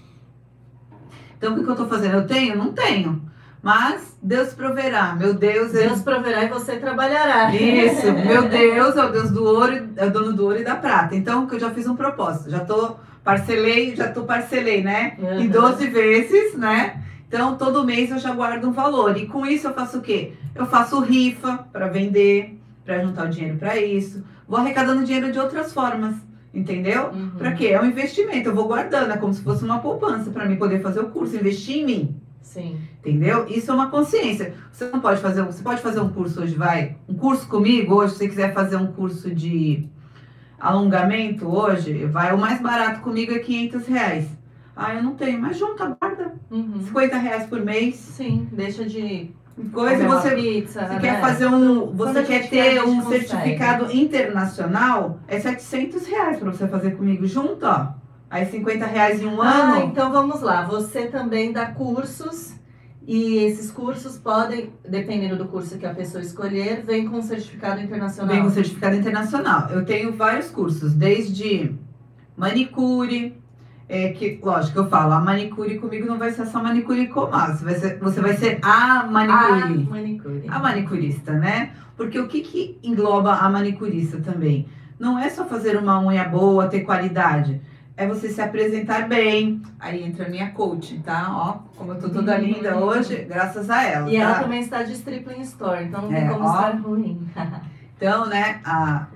Então o que, que eu tô fazendo? Eu tenho? Não tenho. Mas Deus proverá. Meu Deus, é Deus proverá e você trabalhará. isso, meu Deus é o Deus do ouro, é o dono do ouro e da prata. Então, que eu já fiz um propósito, já tô parcelei, já tô parcelei, né? Em Uhum. 12 vezes, né? Então, todo mês eu já guardo um valor. E com isso eu faço o quê? Eu faço rifa para vender, para juntar o dinheiro para isso. Vou arrecadando dinheiro de outras formas, entendeu? Uhum. Para quê? É um investimento, eu vou guardando, é como se fosse uma poupança para mim poder fazer o curso, investir em mim. Sim. Entendeu? Isso é uma consciência. Você não pode fazer, um- você pode fazer um curso hoje, vai, um curso comigo hoje, se você quiser fazer um curso de alongamento hoje, vai, o mais barato comigo é 500 reais. Ah, eu não tenho, mas junta, guarda, Uhum. 50 reais por mês, Sim, deixa de coisa, uma você, pizza, você né? quer fazer um, Quando você a quer ter um consegue. certificado internacional, é 700 reais para você fazer comigo, junto, ó. Aí 50 reais em um Ah, ano. então vamos lá. Você também dá cursos e esses cursos podem, dependendo do curso que a pessoa escolher, vem com certificado internacional. Vem com certificado internacional. Eu tenho vários cursos, desde manicure, é, que, lógico, eu falo, a manicure comigo não vai ser só manicure comar, você vai ser, você vai ser a manicure, manicure. a manicurista, né? Porque o que, que engloba a manicurista também? Não é só fazer uma unha boa, ter qualidade. É você se apresentar bem. Aí entra a minha coach, tá? Ó, como eu tô toda Uhum. linda hoje, graças a ela. E ela tá? também está de Stripling Store, então não tem É, como ó. estar ruim. Então, né, a,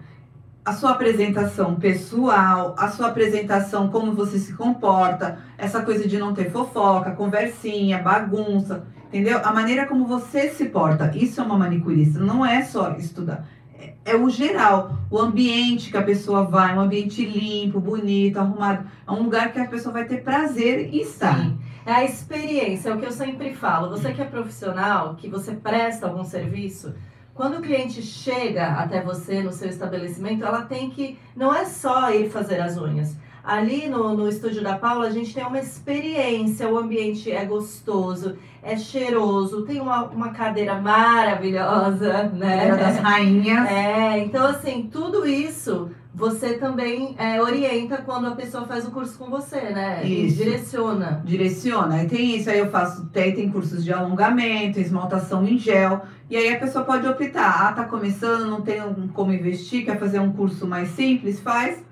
a sua apresentação pessoal, a sua apresentação, como você se comporta, essa coisa de não ter fofoca, conversinha, bagunça, entendeu? A maneira como você se porta, isso é uma manicurista, não é só estudar. é, é o geral, o ambiente que a pessoa vai, um ambiente limpo, bonito, arrumado, é um lugar que a pessoa vai ter prazer em estar. Sim. É a experiência, é o que eu sempre falo. Você que é profissional, que você presta algum serviço, quando o cliente chega até você no seu estabelecimento, ela tem que. Não é só ir fazer as unhas. Ali no, no estúdio da Paula, a gente tem uma experiência, o ambiente é gostoso, é cheiroso, tem uma, uma cadeira maravilhosa, né? Era das rainhas. É, então assim, tudo isso você também é, orienta quando a pessoa faz o curso com você, né? E Isso. direciona. direciona. Aí tem isso, aí eu faço, tem, tem cursos de alongamento, esmaltação em gel, e aí a pessoa pode optar, ah, tá começando, não tem como investir, quer fazer um curso mais simples, faz,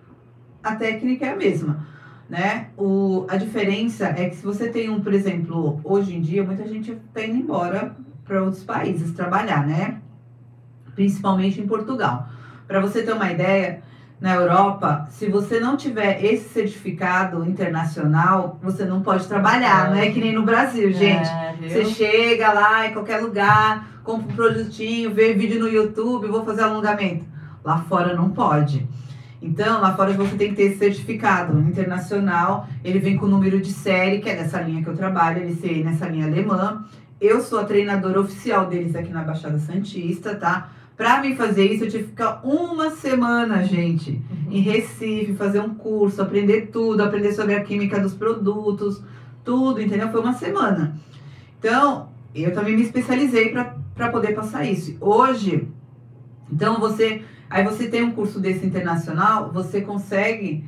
a técnica é a mesma, né? O, a diferença é que se você tem um, por exemplo, hoje em dia, muita gente tá indo embora para outros países trabalhar, né? Principalmente em Portugal. Para você ter uma ideia, na Europa, se você não tiver esse certificado internacional, você não pode trabalhar, não é que nem no Brasil, gente. É? Você chega lá em qualquer lugar, compra um produtinho, vê vídeo no YouTube, vou fazer alongamento. Lá fora não pode. Então, lá fora você tem que ter esse certificado internacional. Ele vem com o número de série, que é dessa linha que eu trabalho, ele sei nessa linha alemã. Eu sou a treinadora oficial deles aqui na Baixada Santista, tá? Pra me fazer isso, eu tive que ficar uma semana, gente, em Recife, fazer um curso, aprender tudo, aprender sobre a química dos produtos, tudo, entendeu? Foi uma semana. Então, eu também me especializei para poder passar isso. Hoje, então você, aí você tem um curso desse internacional, você consegue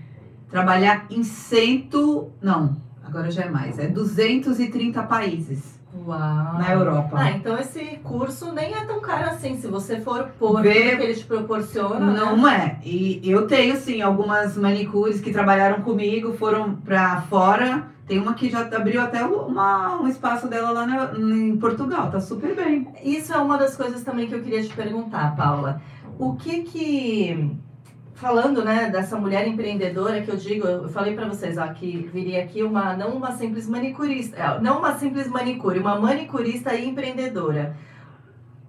trabalhar em cento, não, agora já é mais, é 230 países Uau. na Europa. Ah, então esse curso nem é tão caro assim, se você for por tudo que ele te proporciona. né? Não é. E eu tenho, sim, algumas manicures que trabalharam comigo, foram pra fora. Tem uma que já abriu até uma- um espaço dela lá na- em Portugal. Tá super bem. Isso é uma das coisas também que eu queria te perguntar, Paula. O que que falando, né, dessa mulher empreendedora que eu digo, eu falei pra vocês, ó, que viria aqui uma não uma simples manicurista, é, não uma simples manicure, uma manicurista e empreendedora.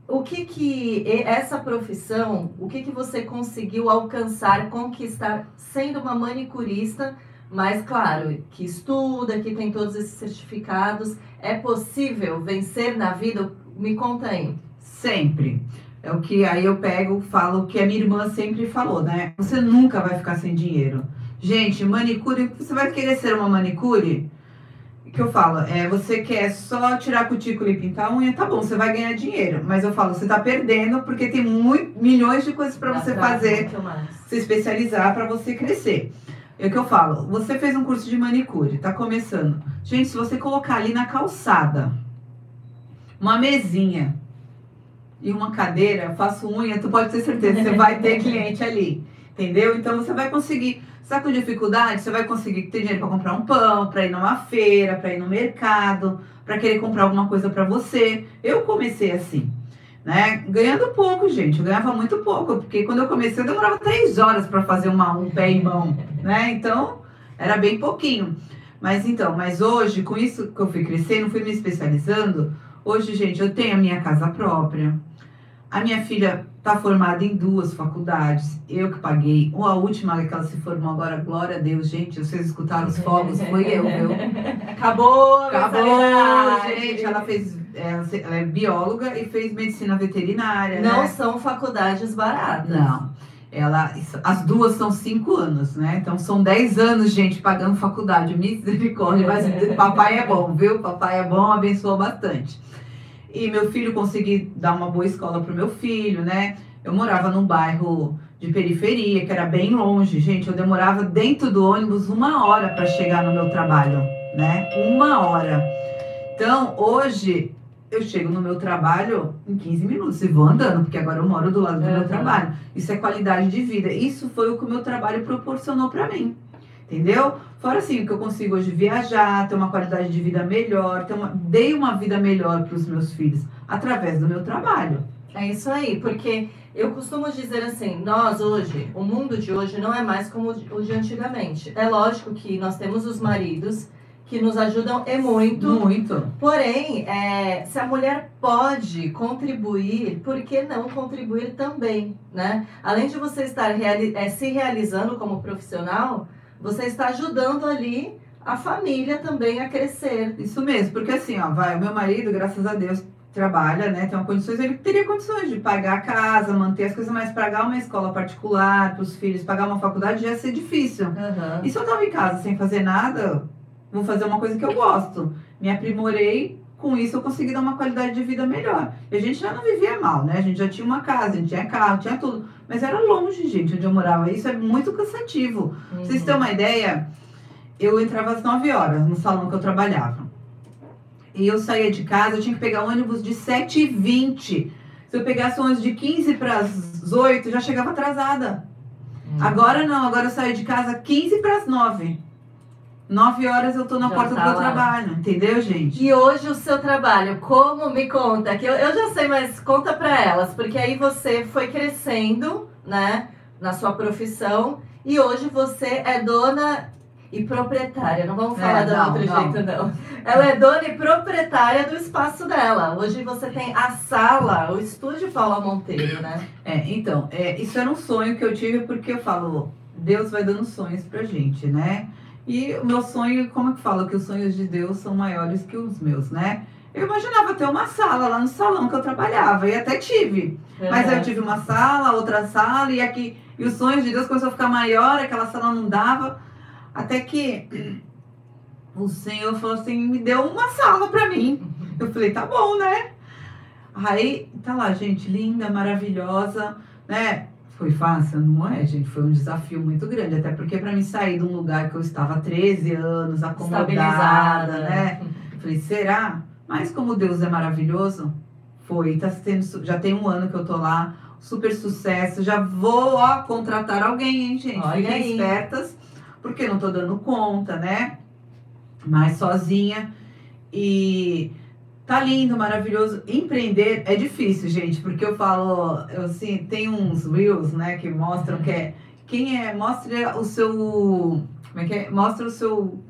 O que que essa profissão, o que que você conseguiu alcançar, conquistar sendo uma manicurista, mas claro, que estuda, que tem todos esses certificados, é possível vencer na vida? Me conta aí. Sempre. É o que aí eu pego, falo o que a minha irmã sempre falou, né? Você nunca vai ficar sem dinheiro. Gente, manicure, você vai querer ser uma manicure? O que eu falo? É, você quer só tirar cutícula e pintar a unha, tá bom, você vai ganhar dinheiro. Mas eu falo, você tá perdendo porque tem muito, milhões de coisas para você fazer se especializar para você crescer. É o que eu falo, você fez um curso de manicure, tá começando. Gente, se você colocar ali na calçada uma mesinha e uma cadeira, faço unha, tu pode ter certeza, você vai ter cliente ali. Entendeu? Então você vai conseguir. Você tá com dificuldade, você vai conseguir ter dinheiro para comprar um pão, para ir numa feira, para ir no mercado, para querer comprar alguma coisa para você. Eu comecei assim né? Ganhando pouco, gente. Eu ganhava muito pouco, porque quando eu comecei eu demorava três horas para fazer uma, um pé e mão, né? Então era bem pouquinho. Mas então, mas hoje, com isso que eu fui crescendo, fui me especializando. Hoje, gente, eu tenho a minha casa própria. A minha filha tá formada em duas faculdades. Eu que paguei. Ou a última que ela se formou agora, glória a Deus, gente. Vocês escutaram os fogos, foi eu, viu? Acabou, Acabou, gente. Ela fez. Se- ela é bióloga e fez medicina veterinária. Não né? são faculdades baratas. Não. Ela, as duas são cinco anos, né? Então são dez anos, gente, pagando faculdade. Misericórdia. Mas papai é bom, viu? Papai é bom, abençoa bastante. E meu filho consegui dar uma boa escola pro meu filho, né? Eu morava num bairro de periferia, que era bem longe, gente. Eu demorava dentro do ônibus uma hora para chegar no meu trabalho, né? Uma hora. Então, hoje, eu chego no meu trabalho em 15 minutos e vou andando, porque agora eu moro do lado do Uhum. meu trabalho. Isso é qualidade de vida. Isso foi o que o meu trabalho proporcionou para mim. Entendeu? Fora assim, o que eu consigo hoje viajar, ter uma qualidade de vida melhor, ter uma, dei uma vida melhor para os meus filhos através do meu trabalho. É isso aí, porque eu costumo dizer assim, nós hoje, o mundo de hoje não é mais como o de antigamente. É lógico que nós temos os maridos que nos ajudam e muito. Muito. Porém, é, se a mulher pode contribuir, por que não contribuir também, né? Além de você estar reali é, se realizando como profissional, você está ajudando ali a família também a crescer. Isso mesmo, porque assim, ó, vai, o meu marido, graças a Deus, trabalha, né? Tem uma condições, ele teria condições de pagar a casa, manter as coisas, mas pagar uma escola particular para os filhos, pagar uma faculdade já ia ser difícil. Aham. E se eu tava em casa sem fazer nada, vou fazer uma coisa que eu gosto. Me aprimorei, com isso eu consegui dar uma qualidade de vida melhor. E a gente já não vivia mal, né? A gente já tinha uma casa, a gente tinha carro, tinha tudo. Mas era longe, gente, onde eu morava. Isso é muito cansativo. Pra vocês Uhum. terem uma ideia, eu entrava às 9 horas no salão que eu trabalhava. E eu saía de casa, eu tinha que pegar ônibus de 7h20. Se eu pegasse ônibus de 15 para as 8, eu já chegava atrasada. Uhum. Agora não, agora eu saio de casa 15 para as 9. 9 horas eu tô na Já porta tá do meu lá. trabalho, entendeu, gente? E hoje o seu trabalho, como me conta? Que eu, eu já sei, mas conta pra elas, porque aí você foi crescendo, né, na sua profissão, e hoje você é dona e proprietária. Não vamos É, falar de não, outro não. jeito, não. Ela é dona e proprietária do espaço dela. Hoje você tem a sala, o estúdio Paula Monteiro, né? É, então, é, isso era um sonho que eu tive porque eu falo, Deus vai dando sonhos pra gente, né? E o meu sonho, como que fala que os sonhos de Deus são maiores que os meus, né? Eu imaginava ter uma sala lá no salão que eu trabalhava e até tive. Mas eu tive uma sala, outra sala e aqui e os sonhos de Deus começou a ficar maior, aquela sala não dava, até que o Senhor falou assim, me deu uma sala pra mim. Eu falei, tá bom, né? Aí, tá lá, gente, linda, maravilhosa, né? Foi fácil? Não é, gente. Foi um desafio muito grande. Até porque para mim sair de um lugar que eu estava há 13 anos, acomodada, né? Falei, será? Mas como Deus é maravilhoso, foi. Tá tendo, su- já tem um ano que eu tô lá, super sucesso. Já vou, ó, contratar alguém, hein, gente? Olha Fiquem aí. espertas, porque não tô dando conta, né? Mas sozinha. E tá lindo, maravilhoso. Empreender é difícil, gente, porque eu falo, eu assim, tem uns reels, né, que mostram que é quem é, mostra o seu, como é que é? Mostra o seu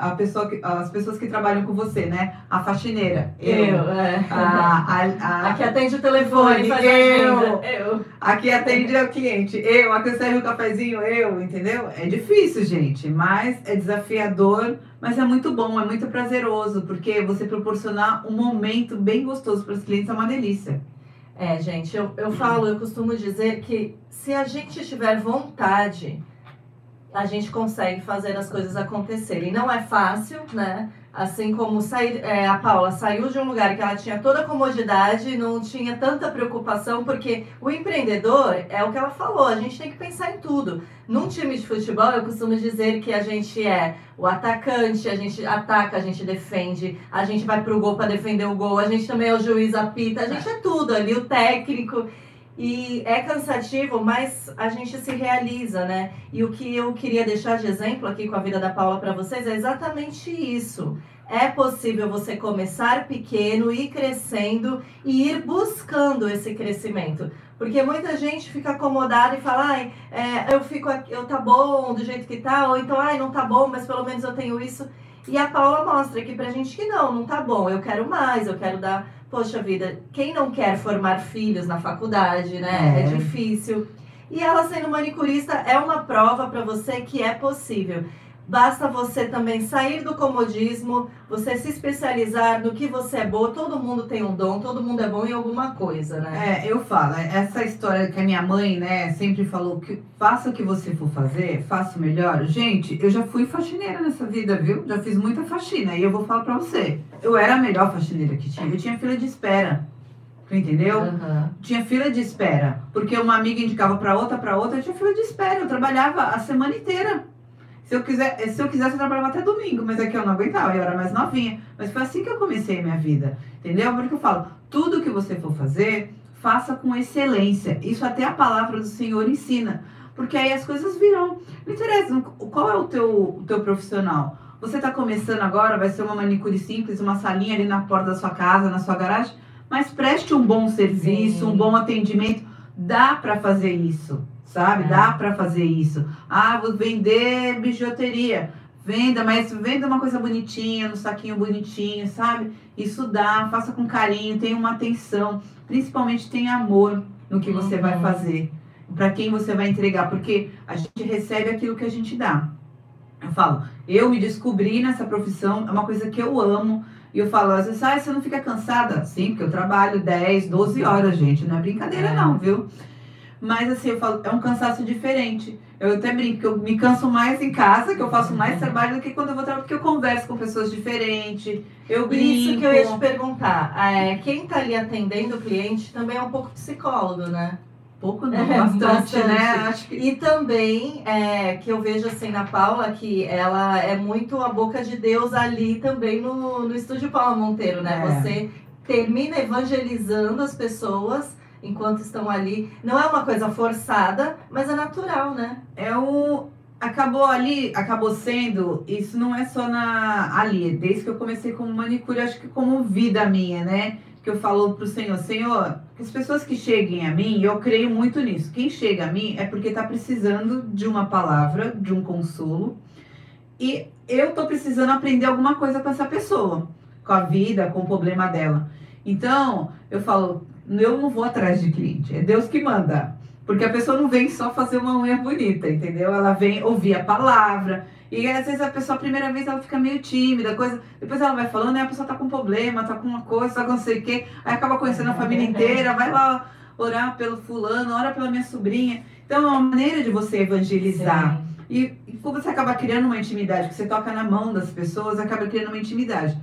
a pessoa que, as pessoas que trabalham com você, né? A faxineira, eu. Eu, é. A, a, a, A que atende o telefone, Eu. Eu. a que atende o cliente, eu. A que serve o cafezinho, eu, entendeu? É difícil, gente, mas é desafiador, mas é muito bom, é muito prazeroso, porque você proporcionar um momento bem gostoso para os clientes é uma delícia. É, gente, eu, eu falo, eu costumo dizer que se a gente tiver vontade, a gente consegue fazer as coisas acontecerem. Não é fácil, né? Assim como sair, é, a Paula saiu de um lugar que ela tinha toda a comodidade, não tinha tanta preocupação, porque o empreendedor é o que ela falou, a gente tem que pensar em tudo. Num time de futebol, eu costumo dizer que a gente é o atacante, a gente ataca, a gente defende, a gente vai pro gol para defender o gol, a gente também é o juiz apita, a gente é tudo ali, o técnico. E é cansativo, mas a gente se realiza, né? E o que eu queria deixar de exemplo aqui com a vida da Paula para vocês é exatamente isso. É possível você começar pequeno, ir crescendo e ir buscando esse crescimento. Porque muita gente fica acomodada e fala, ai, é, eu fico aqui, eu tá bom do jeito que tá, ou então, ai, não tá bom, mas pelo menos eu tenho isso. E a Paula mostra aqui pra gente que não, não tá bom, eu quero mais, eu quero dar Poxa vida, quem não quer formar filhos na faculdade, né? É, É. difícil. E ela sendo manicurista é uma prova para você que é possível. Basta você também sair do comodismo, você se especializar no que você é boa. Todo mundo tem um dom, todo mundo é bom em alguma coisa, né? É, eu falo, essa história que a minha mãe, né, sempre falou que faça o que você for fazer, faça o melhor. Gente, eu já fui faxineira nessa vida, viu? Já fiz muita faxina e eu vou falar pra você. Eu era a melhor faxineira que tinha. Eu tinha fila de espera. Entendeu? Aham. Tinha fila de espera, porque uma amiga indicava pra outra, pra outra, eu tinha fila de espera. Eu trabalhava a semana inteira. Se eu, quiser, se eu quisesse, eu trabalhava até domingo, mas é que eu não aguentava, eu era mais novinha. Mas foi assim que eu comecei a minha vida, entendeu? Porque eu falo, tudo que você for fazer, faça com excelência. Isso até a palavra do Senhor ensina, porque aí as coisas virão. Não interessa qual é o teu, o teu profissional. Você está começando agora, vai ser uma manicure simples, uma salinha ali na porta da sua casa, na sua garagem, mas preste um bom serviço, Sim. um bom atendimento. Dá para fazer isso, sabe? É. Dá para fazer isso. Ah, vou vender bijuteria. Venda, mas venda uma coisa bonitinha, no saquinho bonitinho, sabe? Isso dá, faça com carinho, tenha uma atenção, principalmente tenha amor no que você vai Uhum. fazer, para quem você vai entregar, porque a gente recebe aquilo que a gente dá. Eu falo, eu me descobri nessa profissão, é uma coisa que eu amo. E eu falo, às vezes, ah, você não fica cansada? Sim, porque eu trabalho 10, 12 horas, gente. Não é brincadeira, É. não, viu? Mas assim, eu falo, é um cansaço diferente. Eu até brinco que eu me canso mais em casa, que eu faço mais trabalho do que quando eu vou trabalhar, porque eu converso com pessoas diferentes, eu brinco. Isso que eu ia te perguntar. É, quem tá ali atendendo o cliente também é um pouco psicólogo, né? Pouco não, É, bastante, bastante. né? Acho que E também é, que eu vejo assim na Paula que ela é muito a boca de Deus ali também no, no estúdio Paula Monteiro, né? É. Você termina evangelizando as pessoas enquanto estão ali. Não é uma coisa forçada, mas é natural, né? é o. Acabou ali, acabou sendo, isso não é só na ali, desde que eu comecei como manicure, acho que como vida minha, né? Que eu falo pro Senhor, Senhor, as pessoas que cheguem a mim, eu creio muito nisso. Quem chega a mim é porque tá precisando de uma palavra, de um consolo. E eu tô precisando aprender alguma coisa com essa pessoa, com a vida, com o problema dela. Então, eu falo, eu não vou atrás de cliente, é Deus que manda. Porque a pessoa não vem só fazer uma unha bonita, entendeu? Ela vem ouvir a palavra. E às vezes a pessoa, a primeira vez, ela fica meio tímida, coisa. Depois ela vai falando, e a pessoa tá com problema, tá com uma coisa, tá com não sei o quê. Aí acaba conhecendo a família inteira, vai lá orar pelo fulano, ora pela minha sobrinha. Então é uma maneira de você evangelizar. E, e quando você acaba criando uma intimidade, que você toca na mão das pessoas, acaba criando uma intimidade.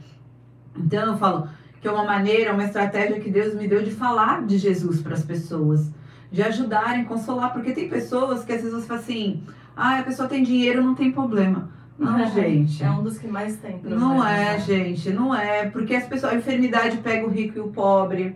Então eu falo que é uma maneira, uma estratégia que Deus me deu de falar de Jesus para as pessoas, de ajudarem, consolar, porque tem pessoas que às vezes você fala assim, ah, a pessoa tem dinheiro, não tem problema. Não, gente. É um dos que mais tem problema. Não é, né? gente, não é. Porque as pessoas, a enfermidade pega o rico e o pobre.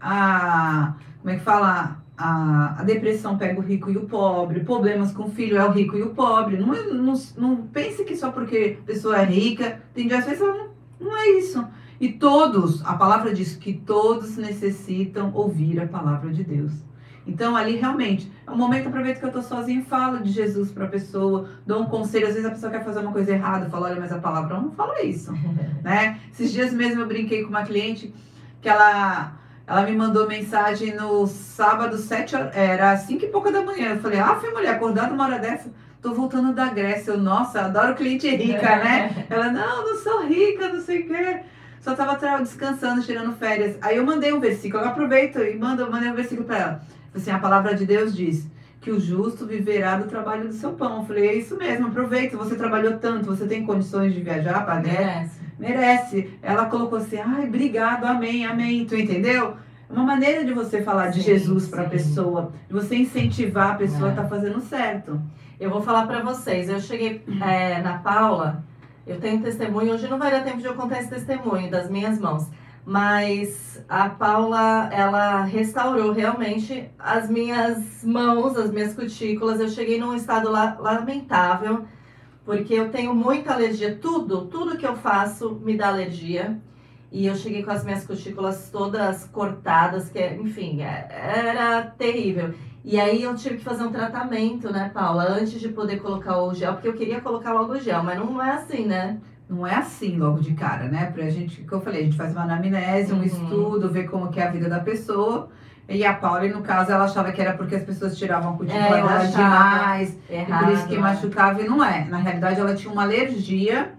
A. Como é que fala? A, a depressão pega o rico e o pobre. Problemas com o filho é o rico e o pobre. Não, é- não, não pense que só porque a pessoa é rica, tem às vezes ela não, não é isso. E todos, a palavra diz que todos necessitam ouvir a palavra de Deus. Então, ali realmente, é um momento, aproveito que eu tô sozinha e falo de Jesus pra pessoa, dou um conselho. Às vezes a pessoa quer fazer uma coisa errada, eu falo, olha, mas a palavra não fala isso, né? Esses dias mesmo eu brinquei com uma cliente que ela, ela me mandou mensagem no sábado, sete horas, era cinco e pouca da manhã. Eu falei, ah, foi mulher, acordada uma hora dessa? Tô voltando da Grécia. Eu, nossa, adoro cliente rica, né? Ela, não, não sou rica, não sei o quê. Só tava tra- descansando, tirando férias. Aí eu mandei um versículo, eu aproveito e mando, eu mandei um versículo pra ela. Assim, a palavra de Deus diz que o justo viverá do trabalho do seu pão. Eu falei, é isso mesmo, aproveita, você trabalhou tanto, você tem condições de viajar para Merece. Merece. Ela colocou assim, ai, obrigado, amém, amém. Tu entendeu? É uma maneira de você falar de Sim, Jesus para a pessoa, de você incentivar a pessoa É. a estar fazendo certo. Eu vou falar pra vocês. Eu cheguei é, na Paula, eu tenho testemunho. Hoje não vai dar tempo de eu contar esse testemunho das minhas mãos. Mas a Paula, ela restaurou realmente as minhas mãos, as minhas cutículas. Eu cheguei num estado la- lamentável, porque eu tenho muita alergia. Tudo, tudo que eu faço me dá alergia. E eu cheguei com as minhas cutículas todas cortadas, que, enfim, é- era terrível. E aí eu tive que fazer um tratamento, né, Paula, antes de poder colocar o gel, porque eu queria colocar logo o gel, mas não é assim, né? Não é assim logo de cara, né? Pra gente, que eu falei, a gente faz uma anamnese, um Uhum. estudo, ver como que é a vida da pessoa. E a Paula, no caso, ela achava que era porque as pessoas tiravam a cutícula É, dela achava. demais. E Errado. por isso que né? machucava e não é. Na realidade, ela tinha uma alergia.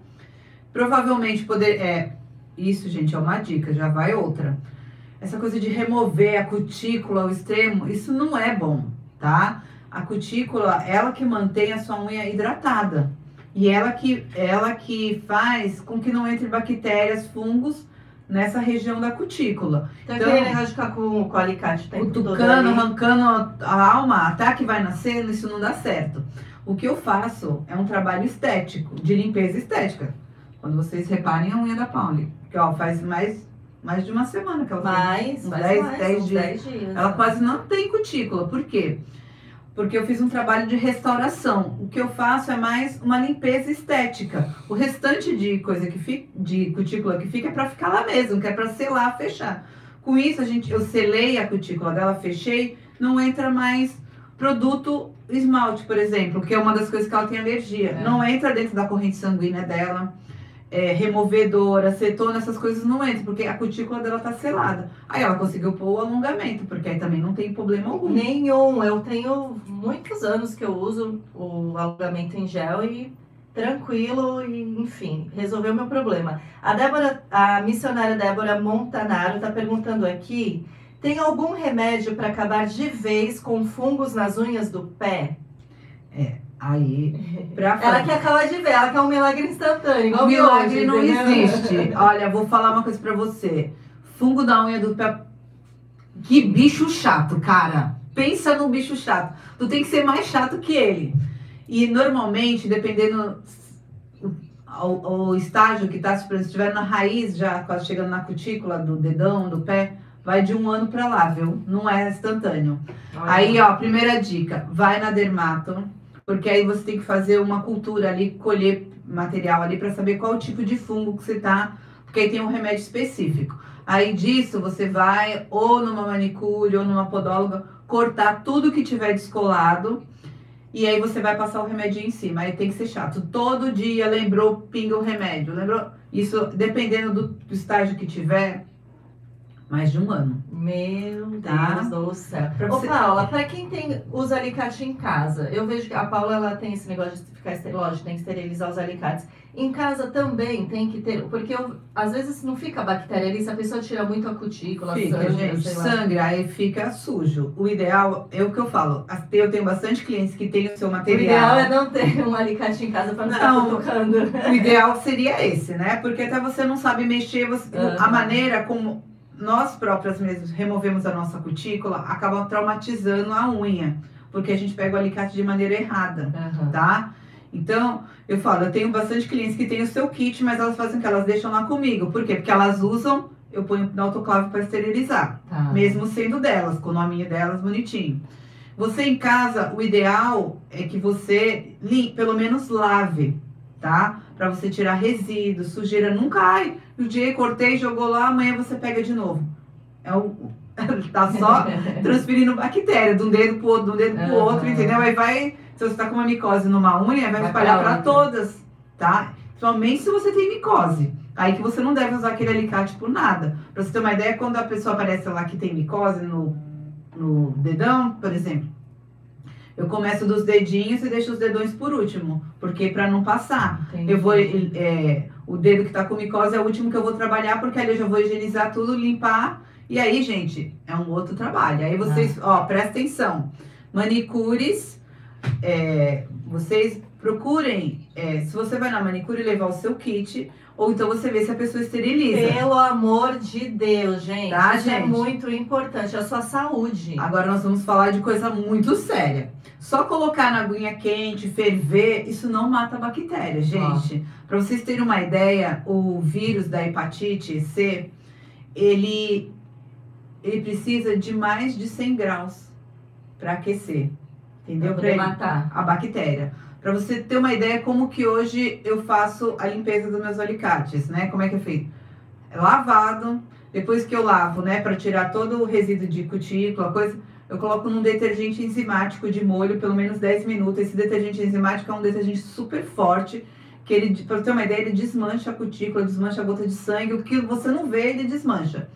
Provavelmente poder. É, isso, gente, é uma dica, já vai outra. Essa coisa de remover a cutícula ao extremo, isso não é bom, tá? A cutícula, ela que mantém a sua unha hidratada. E ela que, ela que faz com que não entre bactérias, fungos nessa região da cutícula. Então, Então- aquele negócio de ficar com, com o alicate o ali. arrancando a alma, até que vai nascer, isso não dá certo. O que eu faço é um trabalho estético, de limpeza estética. Quando vocês reparem a unha da Pauli, que ó, faz mais, mais de uma semana que ela. Mais, Uns faz 10, mais, 10 uns dias. 10 dias. Ela quase não tem cutícula. Por quê? Porque eu fiz um trabalho de restauração. O que eu faço é mais uma limpeza estética. O restante de coisa que fica, de cutícula que fica é para ficar lá mesmo, que é para selar, fechar. Com isso, a gente, eu selei a cutícula dela, fechei, não entra mais produto esmalte, por exemplo, que é uma das coisas que ela tem alergia. É. Não entra dentro da corrente sanguínea dela. É, removedor, acetona, essas coisas não entram, porque a cutícula dela tá selada. Aí ela conseguiu pôr o alongamento, porque aí também não tem problema algum. Nenhum. Eu tenho muitos anos que eu uso o alongamento em gel e tranquilo e, enfim, resolveu meu problema. A Débora, a missionária Débora Montanaro está perguntando aqui: tem algum remédio para acabar de vez com fungos nas unhas do pé? Aí, pra Ela falar. quer acabar de ver, ela quer um milagre instantâneo, igual O milagre hoje, não entendeu? existe. Olha, vou falar uma coisa pra você. Fungo da unha do pé. Que bicho chato, cara. Pensa no bicho chato. Tu tem que ser mais chato que ele. E normalmente, dependendo ao estágio que tá, se estiver na raiz, já quase chegando na cutícula do dedão, do pé, vai de um ano pra lá, viu? Não é instantâneo. Olha. Aí, ó, primeira dica, vai na dermato, porque aí você tem que fazer uma cultura ali, colher material ali para saber qual tipo de fungo que você tá, porque aí tem um remédio específico. Aí disso você vai ou numa manicure ou numa podóloga cortar tudo que tiver descolado e aí você vai passar o remédio em cima. Aí tem que ser chato. Todo dia lembrou, pinga o remédio. Lembrou? Isso dependendo do, do estágio que tiver, mais de um ano. Meu Deus Tá. do céu. Pra Ô, você- Paula, pra quem tem, usa alicate em casa, eu vejo que a Paula ela tem esse negócio de ficar lógico, tem que esterilizar os alicates. Em casa também tem que ter, porque eu- às vezes não fica bactéria ali, se a pessoa tira muito a cutícula, Fica, sangra, gente, sangra, aí fica sujo. O ideal é o que eu falo. Eu tenho bastante clientes que têm o seu O material. ideal é não ter um alicate em casa pra não, Não. ficar cutucando. O ideal seria esse, né? Porque até você não sabe mexer, você- Aham. a maneira como nós próprias mesmos removemos a nossa cutícula acaba traumatizando a unha, porque a gente pega o alicate de maneira errada, Aham. tá? Então, eu falo, eu tenho bastante clientes que têm o seu kit, mas elas fazem o que? Elas deixam lá comigo. Por quê? Porque elas usam, eu ponho no autoclave para esterilizar. Tá. mesmo sendo delas, com o nominho delas bonitinho. Você em casa, o ideal é que você pelo menos lave, tá? Pra você tirar resíduos, sujeira. Nunca, ai, o dia cortei, jogou lá, amanhã você pega de novo. É o, tá só transferindo bactéria de um dedo pro outro, de um dedo pro Aham. outro, entendeu? Aí vai, se você tá com uma micose numa unha, vai Vai espalhar outra. todas, tá? Somente se você tem micose. Aí que você não deve usar aquele alicate por nada. Pra você ter uma ideia, quando a pessoa aparece lá que tem micose no, no dedão, por exemplo, eu começo dos dedinhos e deixo os dedões por último, porque pra não passar. Entendi. Eu vou, é, o dedo que tá com micose é o último que eu vou trabalhar, porque ali eu já vou higienizar tudo, limpar. E aí, gente, é um outro trabalho. Aí vocês, ó, presta atenção. Manicures, é, vocês procurem, é, se você vai na manicure, levar o seu kit, ou então você vê se a pessoa esteriliza. Pelo amor de Deus, gente. Tá, Isso é gente? muito importante. A sua saúde. Agora nós vamos falar de coisa muito séria. Só colocar na aguinha quente, ferver, isso não mata a bactéria, gente. Para vocês terem uma ideia, o vírus da hepatite C, ele, ele precisa de mais de 100 graus para aquecer, entendeu? Ele- matar. a bactéria. Para você ter uma ideia como que hoje eu faço a limpeza dos meus alicates, né? Como é que é feito? É lavado, depois que eu lavo, né, para tirar todo o resíduo de cutícula, coisa, eu coloco num detergente enzimático de molho pelo menos 10 minutos. Esse detergente enzimático é um detergente super forte, que ele, para ter uma ideia, ele desmancha a cutícula, desmancha a gota de sangue, o que você não vê, ele desmancha.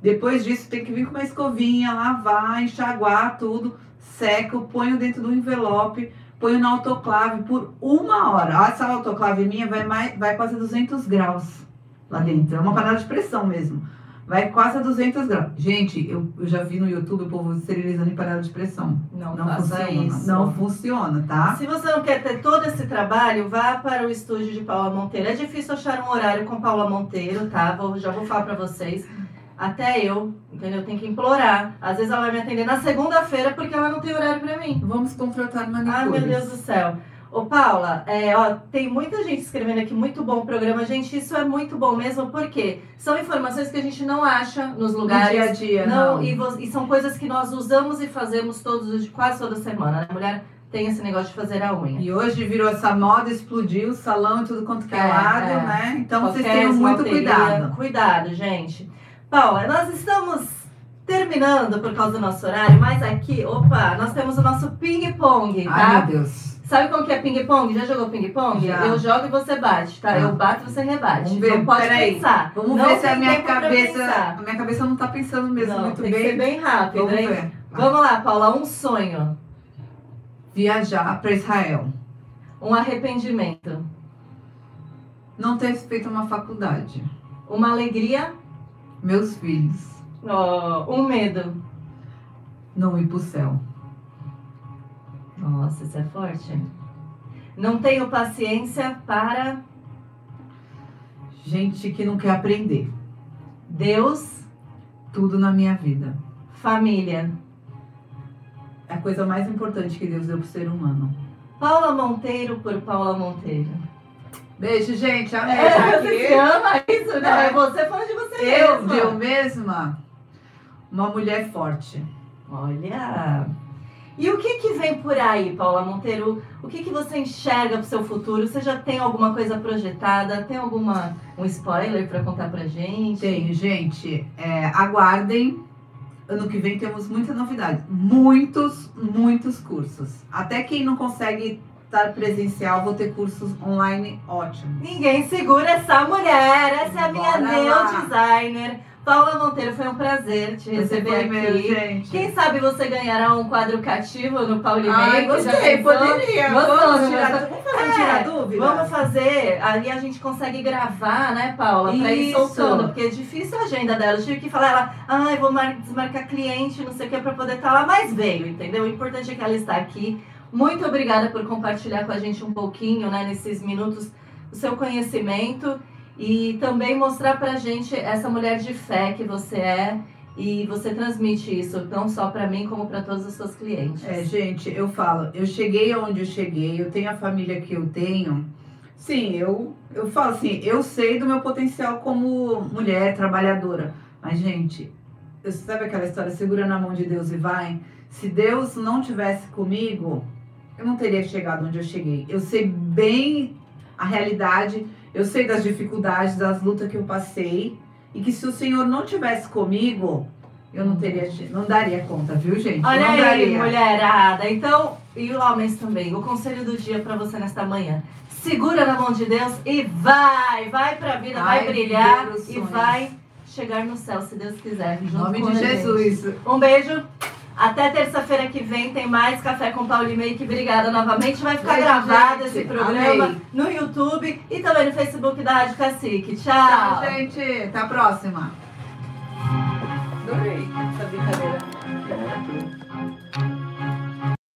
Depois disso, tem que vir com uma escovinha, lavar, enxaguar tudo, seco, ponho dentro do envelope, ponho na autoclave por uma hora. Essa autoclave minha vai, mais, vai quase a 200 graus lá dentro. É uma panela de pressão mesmo. Vai quase a 200 graus. Gente, eu, eu já vi no YouTube o povo esterilizando em panela de pressão. Não, Não funciona. isso. Não funciona, tá? Se você não quer ter todo esse trabalho, vá para o estúdio de Paula Monteiro. É difícil achar um horário com Paula Monteiro, tá? Vou- já vou falar para vocês. Até eu, entendeu? Tenho que implorar. Às vezes ela vai me atender na segunda-feira porque ela não tem horário para mim. Vamos contratar manicures. Ai, meu Deus do céu. Ô, Paula, é, ó, tem muita gente escrevendo aqui, muito bom o programa. Gente, isso é muito bom mesmo, porque são informações que a gente não acha nos No lugares. dia a dia, Não, não. E, e são coisas que nós usamos e fazemos todos os quase toda semana. Né? A mulher tem esse negócio de fazer a unha. E hoje virou essa moda, explodiu o salão e tudo quanto que é, É, lado, é. né? Então vocês Qualquer tenham muito cuidado. Cuidado, gente. Paula, nós estamos terminando por causa do nosso horário, mas aqui, opa, nós temos o nosso ping-pong, tá? Ai, meu Deus. Sabe como que é ping-pong? Já jogou ping-pong? Eu jogo e você bate, tá? Tá. Eu bato e você rebate. Vamos ver, Não pode peraí. pensar. Vamos Não ver se a minha cabeça. A minha cabeça não tá pensando mesmo Não, muito tem que bem. ser bem rápido, Vamos hein? ver. Vamos lá, Paula. Um sonho, Viajar para Israel. um arrependimento, Não ter feito uma faculdade. uma alegria, Meus filhos. ó, um medo. Não ir pro céu. Nossa, isso é forte. Não tenho paciência para Gente que não quer aprender. Deus, Tudo na minha vida. família. É a coisa mais importante que Deus deu pro ser humano. Paula Monteiro por Paula Monteiro. Beijo, gente. Amei. É, você se ama isso, né? É. É você falando de você Eu, mesma. eu mesma, uma mulher forte. Olha. E o que que vem por aí, Paula Monteiro? O que que você enxerga pro seu futuro? Você já tem alguma coisa projetada? Tem alguma um spoiler para contar pra gente? Tenho, gente. é, aguardem. Ano que vem temos muita novidade. Muitos, muitos cursos. Até quem não consegue estar presencial, vou ter cursos online ótimos. Ninguém segura essa mulher. Essa é a minha lá. designer. Paula Monteiro, foi um prazer te receber aqui. gente. Quem sabe você ganhará um quadro cativo no Paulinho Ai, gostei, poderia. Vamos né? tirar, vamos fazer É, tirar dúvida? Vamos fazer, ali a gente consegue gravar, né, Paula? Pra ir Isso. soltando, porque é difícil a agenda dela. Eu tive que falar ela, ai, vou mar- desmarcar cliente, não sei o que, pra poder estar lá, mas veio, entendeu? O importante é que ela está aqui. Muito obrigada por compartilhar com a gente um pouquinho, né, nesses minutos, o seu conhecimento e também mostrar pra gente essa mulher de fé que você é. E você transmite isso não só pra mim, como pra todos os seus clientes. É, gente, eu falo, eu cheguei aonde eu cheguei, eu tenho a família que eu tenho. Sim, eu, eu falo assim, eu sei do meu potencial como mulher trabalhadora. Mas, gente, eu, sabe aquela história, segura na mão de Deus e vai? Se Deus não tivesse comigo, eu não teria chegado onde eu cheguei. Eu sei bem a realidade, eu sei das dificuldades, das lutas que eu passei. E que se o Senhor não tivesse comigo, eu não teria, não daria conta, viu, gente? Olha não aí, daria. mulherada. Então, e homens também, o conselho do dia pra você nesta manhã. Segura na mão de Deus e vai, vai pra vida, vai, Vai brilhar e vai chegar no céu, se Deus quiser. Em nome de a. Jesus. Um beijo. Até terça-feira que vem tem mais Café com Paulo e Make. Obrigada novamente. Vai ficar Beijo, gravado gente. esse programa Amei. no YouTube e também no Facebook da Rádio Cacique. Tchau. Tchau, gente. Até a próxima. Adorei essa brincadeira.